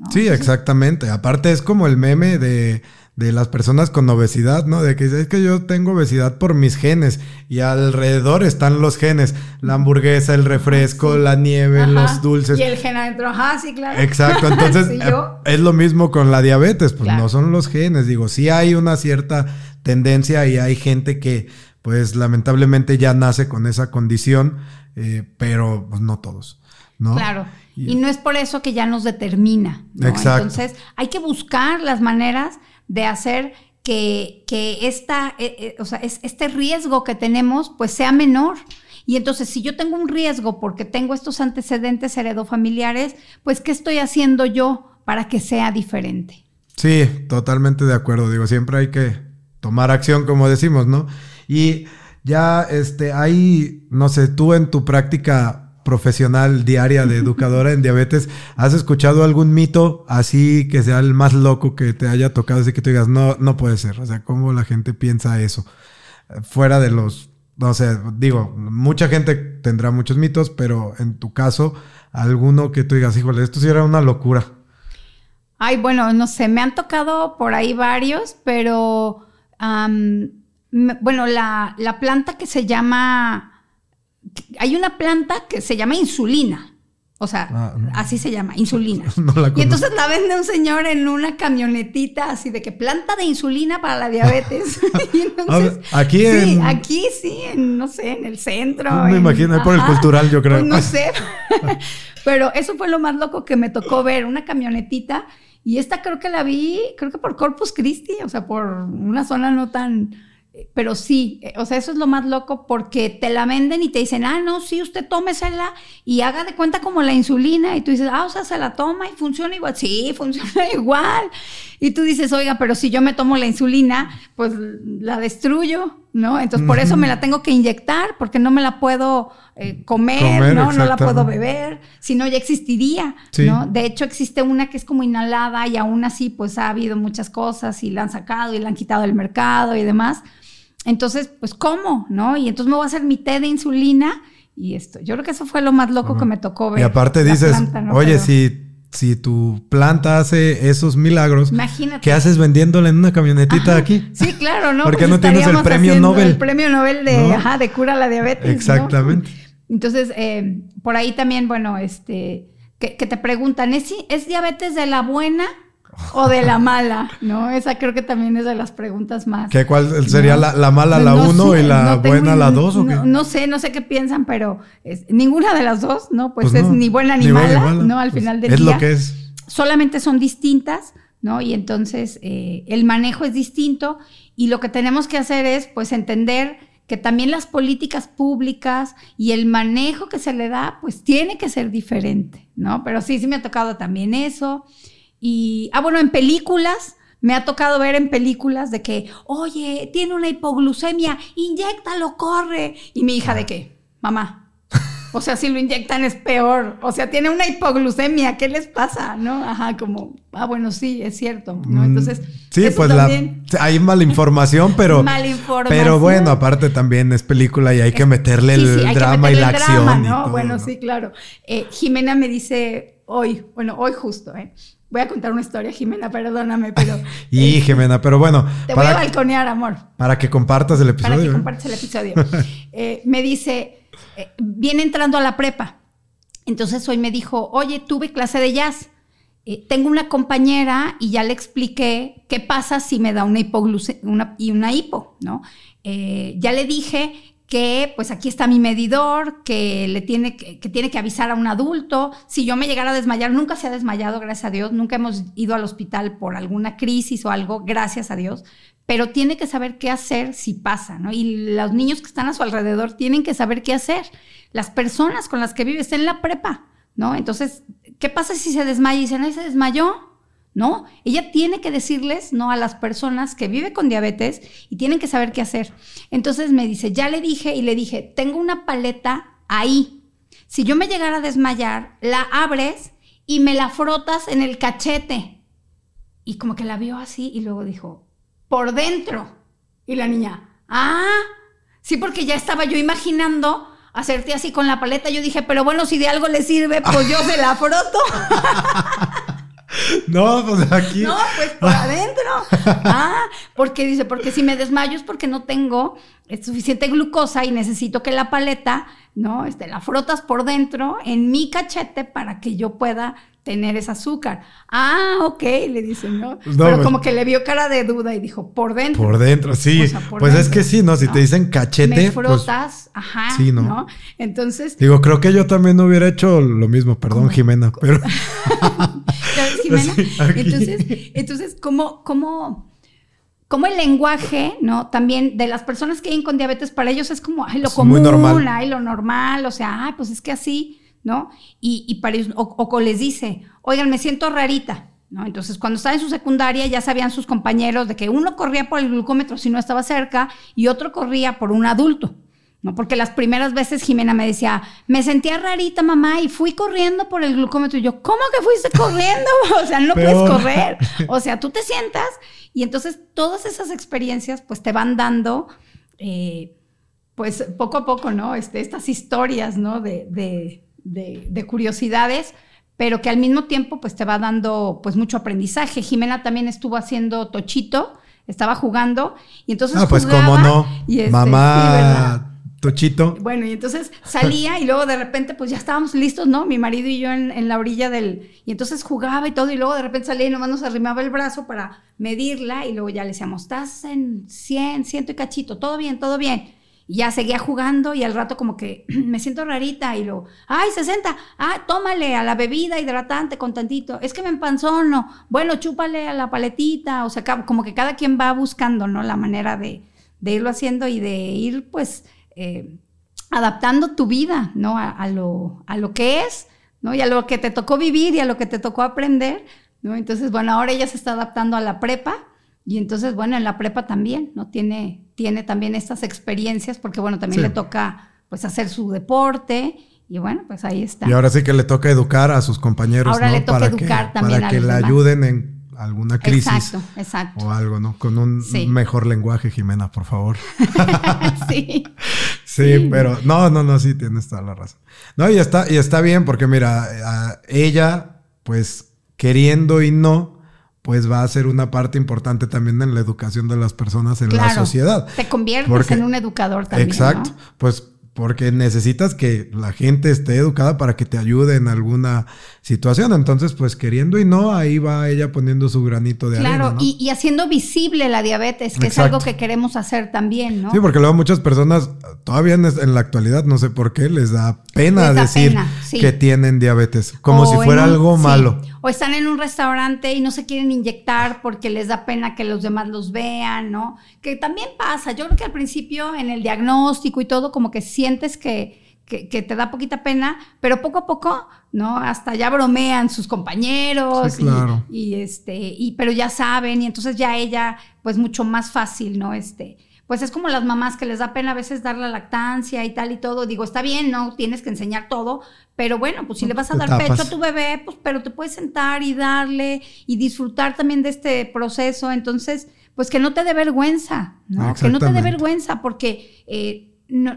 ¿No? Sí, exactamente. Aparte es como el meme de, de las personas con obesidad, ¿no? De que es que yo tengo obesidad por mis genes y alrededor están los genes. La hamburguesa, el refresco, la nieve, Ajá. los dulces. Y el gen adentro, ajá, sí, claro. Exacto, entonces Sí, eh, es lo mismo con la diabetes, pues Claro. no son los genes, digo, sí hay una cierta tendencia y hay gente que pues lamentablemente ya nace con esa condición, eh, pero pues no todos, ¿no? Claro. Y- Y no es por eso que ya nos determina. ¿no? Exacto. Entonces, hay que buscar las maneras de hacer que, que esta, eh, eh, o sea, es- este riesgo que tenemos, pues sea menor. Y entonces, si yo tengo un riesgo porque tengo estos antecedentes heredofamiliares, pues, ¿qué estoy haciendo yo para que sea diferente? Sí, totalmente de acuerdo. Digo, siempre hay que tomar acción, como decimos, ¿no? Y ya, este, hay, no sé, tú en tu práctica profesional diaria de educadora en diabetes, ¿has escuchado algún mito así que sea el más loco que te haya tocado? Así que tú digas, no, no puede ser. O sea, ¿cómo la gente piensa eso? Fuera de los, no sé, digo, mucha gente tendrá muchos mitos, pero en tu caso, alguno que tú digas, híjole, esto sí era una locura. Ay, bueno, no sé, me han tocado por ahí varios, pero bueno, la, la planta que se llama, hay una planta que se llama insulina, o sea, Ah, no. así se llama, insulina. No la Y entonces la vende un señor en una camionetita así de que planta de insulina para la diabetes. Y entonces, ver, aquí sí, en- aquí sí, en, no sé, en el centro. Me en- imagino, ahí por el cultural, yo creo. Pues no sé. Pero eso fue lo más loco que me tocó ver, una camionetita. Y esta creo que la vi, creo que por Corpus Christi, o sea, por una zona no tan... Pero sí, eh, o sea, eso es lo más loco porque te la venden y te dicen, ah, no, sí, usted tómesela y haga de cuenta como la insulina. Y tú dices, ah, o sea, se la toma y funciona igual. Sí, funciona igual. Y tú dices, oiga, pero si yo me tomo la insulina, pues la destruyo, ¿no? Entonces, por eso me la tengo que inyectar, porque no me la puedo eh, comer, Comer, ¿no? No la puedo beber, si no ya existiría, Sí. ¿no? De hecho, existe una que es como inhalada y aún así, pues ha habido muchas cosas y la han sacado y la han quitado del mercado y demás. Entonces, pues, ¿cómo? ¿No? Y entonces me voy a hacer mi té de insulina y esto. Yo creo que eso fue lo más loco que me tocó ver. Y aparte dices, planta, ¿no? oye, Pero si, si tu planta hace esos milagros, Imagínate. ¿qué haces vendiéndola en una camionetita Ajá. aquí? Sí, claro, ¿no? ¿Por qué Pues no tienes el premio Nobel? El premio Nobel de, ¿No? ajá, de cura la diabetes. ¿no? Exactamente. Entonces, eh, por ahí también, bueno, este, que, que te preguntan, ¿es, ¿es diabetes de la buena o de la mala, ¿no? Esa creo que también es de las preguntas más. ¿Qué, ¿Cuál sería la, mala la uno y la buena la dos? ¿o qué? No, sé, no sé qué piensan, pero ninguna de las dos, ¿no? Pues, pues es ni buena ni, mala, ¿no? Al pues final del día. Es lo que es. Solamente son distintas, ¿no? Y entonces eh, el manejo es distinto y lo que tenemos que hacer es, pues, entender que también las políticas públicas y el manejo que se le da, pues tiene que ser diferente, ¿no? Pero sí, sí me ha tocado también eso. Y, ah, bueno, en películas, me ha tocado ver en películas de que, oye, tiene una hipoglucemia, inyectalo, corre. Y mi hija de qué, mamá. O sea, si lo inyectan es peor. O sea, tiene una hipoglucemia, ¿qué les pasa? ¿No? Ajá, como, ah, bueno, sí, es cierto. ¿no? Mm, Entonces, sí, pues hay mala información, pero. Pero bueno, aparte también es película y hay que meterle el drama y la acción. ¿no? bueno, sí, claro. Eh, Jimena me dice hoy, bueno, hoy justo, ¿eh? Voy a contar una historia, Jimena, perdóname, pero. y eh, Jimena, pero bueno. Te voy a balconear, amor. Para que compartas el episodio. Para que ¿eh? compartas el episodio. Eh, me dice, viene entrando a la prepa. Entonces hoy me dijo, oye, tuve clase de jazz. tengo una compañera y ya le expliqué qué pasa si me da una hipoglucemia y una hipo, ¿no? ya le dije que pues aquí está mi medidor, que le tiene que, tiene que avisar a un adulto. Si yo me llegara a desmayar, nunca se ha desmayado, gracias a Dios, nunca hemos ido al hospital por alguna crisis o algo, gracias a Dios, pero tiene que saber qué hacer si pasa, ¿no? Y los niños que están a su alrededor tienen que saber qué hacer. Las personas con las que vive están en la prepa, ¿no? Entonces, ¿qué pasa si se desmaya y dicen, ay, se desmayó? ¿No? Ella tiene que decirles, ¿no? A las personas que vive con diabetes y tienen que saber qué hacer. Entonces me dice, ya le dije y le dije, tengo una paleta ahí. Si yo me llegara a desmayar, la abres y me la frotas en el cachete. Y como que la vio así y luego dijo, por dentro. Y la niña, ah, sí, porque ya estaba yo imaginando hacerte así con la paleta. Yo dije, pero bueno, si de algo le sirve, pues yo se la froto. No, pues aquí. No, pues por adentro. Ah, porque dice, porque si me desmayo es porque no tengo suficiente glucosa y necesito que la paleta, ¿no? Este, la frotas por dentro en mi cachete para que yo pueda tener ese azúcar. Ah, ok, le dice, ¿no? Pero pues como que le vio cara de duda y dijo, por dentro. Por dentro, sí. pues es que sí, ¿no? Si te dicen cachete. Me pues frotas, ajá. Sí, ¿no? Entonces. Digo, creo que yo también hubiera hecho lo mismo, perdón, Jimena, pero. Jimena? entonces, entonces, ¿cómo, cómo, cómo el lenguaje, ¿no? También de las personas que viven con diabetes, para ellos es como, ay, lo común, ay, lo normal, o sea, ay, pues es que así ¿no? Y, para o, les dice, oigan, me siento rarita, ¿no? Entonces, cuando estaba en su secundaria, ya sabían sus compañeros de que uno corría por el glucómetro si no estaba cerca y otro corría por un adulto. ¿No? Porque las primeras veces Jimena me decía, me sentía rarita, mamá, y fui corriendo por el glucómetro. Y yo, ¿cómo que fuiste corriendo? o sea, no puedes correr. O sea, tú te sientas y entonces todas esas experiencias pues te van dando, eh, pues poco a poco, ¿no? Este, estas historias, ¿no? de, de, curiosidades, pero que al mismo tiempo pues te va dando pues mucho aprendizaje. Jimena también estuvo haciendo tochito, estaba jugando y entonces... Ah, pues cómo no. Este, Mamá... Tochito. Bueno, y entonces salía y luego de repente pues ya estábamos listos, ¿no? Mi marido y yo en, la orilla del... Y entonces jugaba y todo y luego de repente salía y nomás nos arrimaba el brazo para medirla y luego ya le decíamos, estás en 100, ciento y cachito, todo bien, todo bien. Y ya seguía jugando y al rato como que me siento rarita y lo, ay, 60, ah, tómale a la bebida hidratante con tantito, es que me empanzono, bueno, chúpale a la paletita, o sea, como que cada quien va buscando, ¿no? La manera de, irlo haciendo y de ir, pues, eh, adaptando tu vida, ¿no? A, lo, a lo que es, ¿no? Y a lo que te tocó vivir y a lo que te tocó aprender, ¿no? Entonces, bueno, ahora ella se está adaptando a la prepa y entonces, bueno, en la prepa también, ¿no? Tiene, tiene también estas experiencias porque, bueno, también le toca pues hacer su deporte y bueno, pues ahí está. Y ahora sí que le toca educar a sus compañeros, ahora le toca educar también para que le ayuden en alguna crisis. Exacto, exacto. O algo, ¿no? Con un mejor lenguaje, Jimena, por favor. sí. sí. pero no, no, no, sí, tienes toda la razón. No, y está, y está bien porque mira, ella, pues queriendo y no, pues va a ser una parte importante también en la educación de las personas en la sociedad. Te conviertes en un educador también. Exacto. Pues porque necesitas que la gente esté educada para que te ayude en alguna situación. Entonces, pues queriendo y no, ahí va ella poniendo su granito de claro, arena. Claro, y, haciendo visible la diabetes, que es algo que queremos hacer también, ¿no? Sí, porque luego muchas personas, todavía en, la actualidad, no sé por qué, les da pena decir que tienen diabetes, como si fuera algo malo. O están en un restaurante y no se quieren inyectar porque les da pena que los demás los vean, ¿no? Que también pasa. Yo creo que al principio en el diagnóstico y todo, como que sientes que que, te da poquita pena, pero poco a poco, ¿no? Hasta ya bromean sus compañeros y, este, y pero ya saben, y entonces ya ella, pues mucho más fácil, ¿no? Este, pues es como las mamás que les da pena a veces dar la lactancia y tal y todo. Digo, está bien, no tienes que enseñar todo, pero bueno, pues si le vas a dar pecho a tu bebé, pues pero te puedes sentar y darle y disfrutar también de este proceso. Entonces, pues que no te dé vergüenza, ¿no? Que no te dé vergüenza porque eh, no,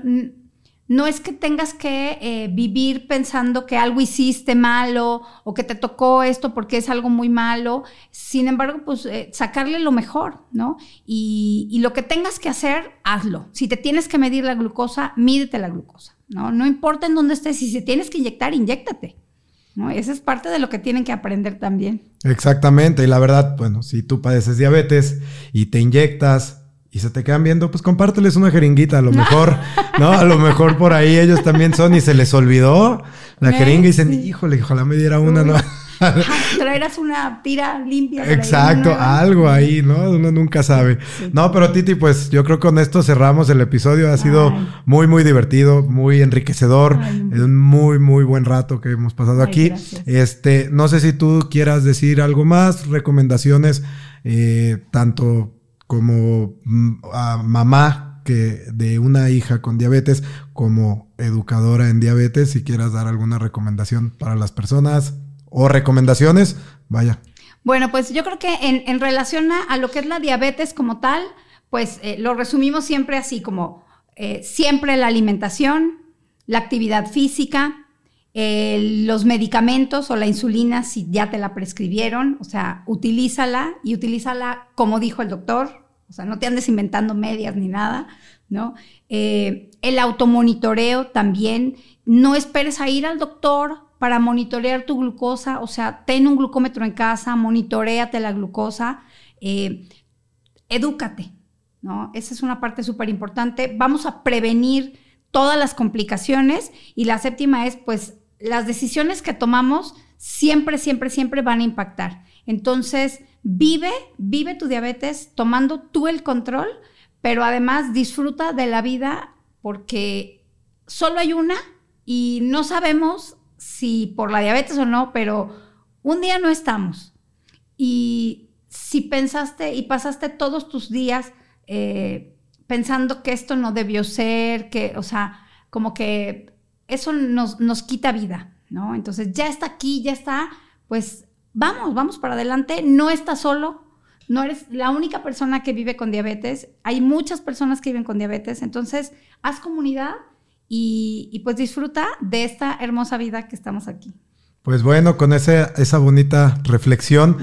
no es que tengas que eh, vivir pensando que algo hiciste malo o que te tocó esto porque es algo muy malo. Sin embargo, pues eh, sacarle lo mejor, ¿no? Y, lo que tengas que hacer, hazlo. Si te tienes que medir la glucosa, mídete la glucosa, ¿no? No importa en dónde estés, si se tienes que inyectar, inyectate. ¿no? Esa es parte de lo que tienen que aprender también. Exactamente, y la verdad, bueno, si tú padeces diabetes y te inyectas, y se te quedan viendo, pues compárteles una jeringuita, a lo mejor, ¿no? A lo mejor por ahí ellos también son y se les olvidó la jeringa y dicen, híjole, ojalá me diera una, ¿no? Traerás una tira limpia. Exacto, algo ahí, ¿no? Uno nunca sabe. No, pero Titi, pues yo creo que con esto cerramos el episodio. Ha sido muy, muy divertido, muy enriquecedor. Es un muy, muy buen rato que hemos pasado aquí. Este, no sé si tú quieras decir algo más, recomendaciones, eh, tanto como mamá que de una hija con diabetes, como educadora en diabetes, si quieras dar alguna recomendación para las personas o recomendaciones, vaya. Bueno, pues yo creo que en, relación a, lo que es la diabetes como tal, pues eh, lo resumimos siempre así como eh, siempre la alimentación, la actividad física, eh, los medicamentos o la insulina si ya te la prescribieron, o sea, utilízala y utilízala como dijo el doctor, o sea, no te andes inventando medias ni nada, ¿no? Eh, el automonitoreo también, no esperes a ir al doctor para monitorear tu glucosa, o sea, ten un glucómetro en casa, monitoreate la glucosa, eh, edúcate, ¿no? Esa es una parte súper importante. Vamos a prevenir todas las complicaciones y la séptima es, pues, las decisiones que tomamos siempre, siempre, siempre van a impactar. Entonces, Vive, vive tu diabetes tomando tú el control, pero además disfruta de la vida porque solo hay una y no sabemos si por la diabetes o no, pero un día no estamos. Y si pensaste y pasaste todos tus días eh, pensando que esto no debió ser, que, o sea, como que eso nos, nos quita vida, ¿no? Entonces ya está aquí, ya está, pues vamos, vamos para adelante, no estás solo, no eres la única persona que vive con diabetes, hay muchas personas que viven con diabetes, entonces haz comunidad y, pues disfruta de esta hermosa vida que estamos aquí. Pues bueno, con esa, esa bonita reflexión.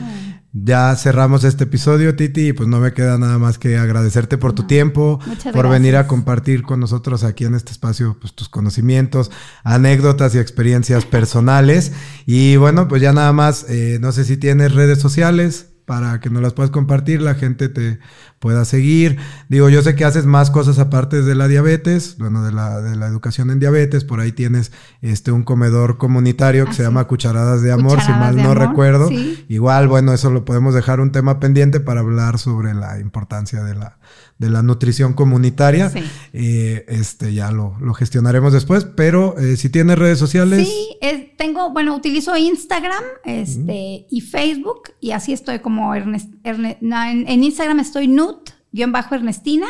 Ya cerramos este episodio, Titi, y pues no me queda nada más que agradecerte por tu tiempo, por venir a compartir con nosotros aquí en este espacio pues, tus conocimientos, anécdotas y experiencias personales. Y bueno, pues ya nada más, eh, no sé si tienes redes sociales para que nos las puedas compartir, la gente te pueda seguir. Digo, yo sé que haces más cosas aparte de la diabetes, bueno, de la, de la educación en diabetes, por ahí tienes este un comedor comunitario que se llama Cucharadas de Amor, si mal no recuerdo. Igual, bueno, eso lo podemos dejar un tema pendiente para hablar sobre la importancia de la, de la nutrición comunitaria. Eh, este ya lo, gestionaremos después, pero eh, si tienes redes sociales. Sí, tengo, bueno, utilizo Instagram este, y Facebook y así estoy como Ernest, en, Instagram estoy Nut-Ernestina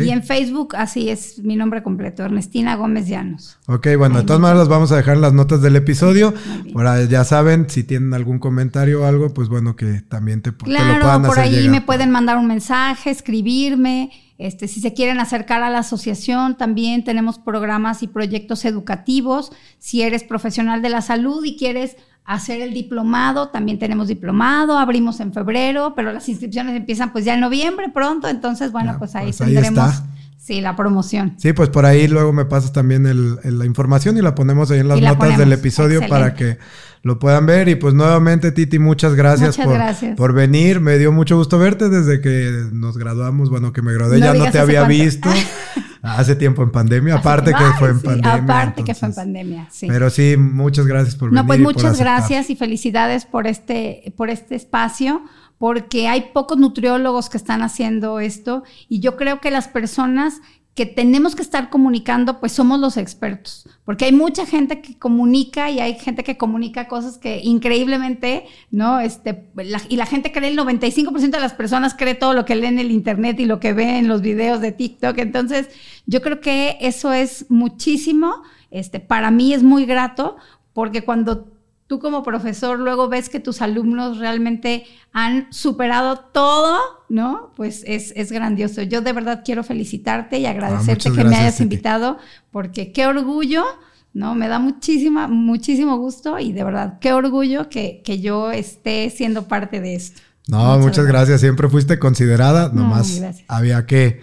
y en Facebook, así es mi nombre completo, Ernestina Gómez Llanos. Ok, bueno, de todas maneras las vamos a dejar en las notas del episodio. Ahora ya saben, si tienen algún comentario o algo, pues bueno, que también te, claro, lo puedan por ahí me pueden mandar un mensaje, escribirme. Este, si se quieren acercar a la asociación, también tenemos programas y proyectos educativos. Si eres profesional de la salud y quieres hacer el diplomado, también tenemos diplomado, abrimos en febrero, pero las inscripciones empiezan pues ya en noviembre pronto, entonces bueno, pues ahí pues tendremos Sí, la promoción. Sí, pues por ahí luego me pasas también la información y la ponemos ahí en las notas del episodio para que lo puedan ver. Y pues nuevamente, Titi, muchas gracias, por, por venir. Me dio mucho gusto verte desde que nos graduamos. Bueno, que me gradué, ya no te había visto. Hace tiempo en pandemia, aparte que fue en pandemia. Aparte que fue en pandemia, sí. Pero sí, muchas gracias por venir. No, pues muchas gracias y felicidades por este, por este espacio porque hay pocos nutriólogos que están haciendo esto y yo creo que las personas que tenemos que estar comunicando, pues somos los expertos, porque hay mucha gente que comunica y hay gente que comunica cosas que increíblemente, ¿no? Este, y la gente cree, el 95% de las personas cree todo lo que lee en el internet y lo que ve en los videos de TikTok, entonces yo creo que eso es muchísimo, este, para mí es muy grato, porque cuando tú como profesor luego ves que tus alumnos realmente han superado todo, ¿no? Pues es, es grandioso. Yo de verdad quiero felicitarte y agradecerte que me hayas invitado, porque qué orgullo, ¿no? Me da muchísima, muchísimo gusto y de verdad, qué orgullo que, que yo esté siendo parte de esto. No, muchas, gracias. Siempre fuiste considerada, nomás había que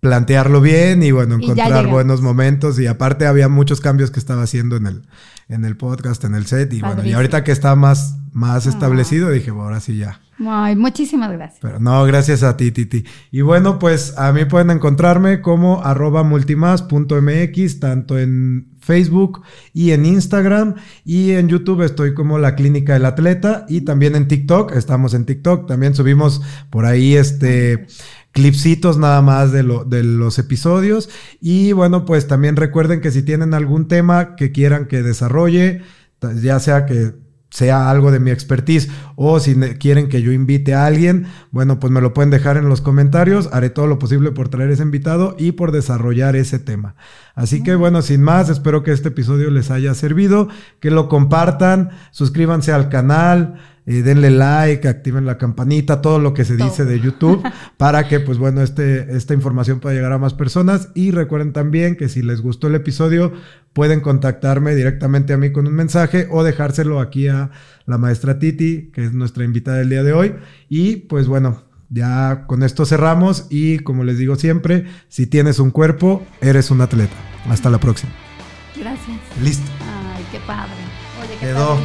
plantearlo bien y bueno, encontrar buenos momentos y aparte había muchos cambios que estaba haciendo en el, en el podcast, en el set y bueno, y ahorita que está más, más ah. establecido dije, bueno, ahora sí ya. Ay, muchísimas gracias. Pero no, gracias a ti, Titi. Y bueno, pues a mí pueden encontrarme como arroba multimas.mx, tanto en Facebook y en Instagram. Y en YouTube estoy como la Clínica del Atleta. Y también en TikTok, estamos en TikTok. También subimos por ahí este clipsitos nada más de, de los episodios. Y bueno, pues también recuerden que si tienen algún tema que quieran que desarrolle, ya sea que sea algo de mi expertise o si quieren que yo invite a alguien, bueno, pues me lo pueden dejar en los comentarios. Haré todo lo posible por traer ese invitado y por desarrollar ese tema. Así que bueno, sin más, espero que este episodio les haya servido, que lo compartan, suscríbanse al canal denle like, activen la campanita, todo lo que se dice de YouTube para que, pues bueno, este, esta información pueda llegar a más personas. Y recuerden también que si les gustó el episodio, pueden contactarme directamente a mí con un mensaje o dejárselo aquí a la maestra Titi, que es nuestra invitada del día de hoy. Y pues bueno, ya con esto cerramos y como les digo siempre, si tienes un cuerpo, eres un atleta. Hasta la próxima. Gracias. Listo. Ay, qué padre. Oye, qué Quedó.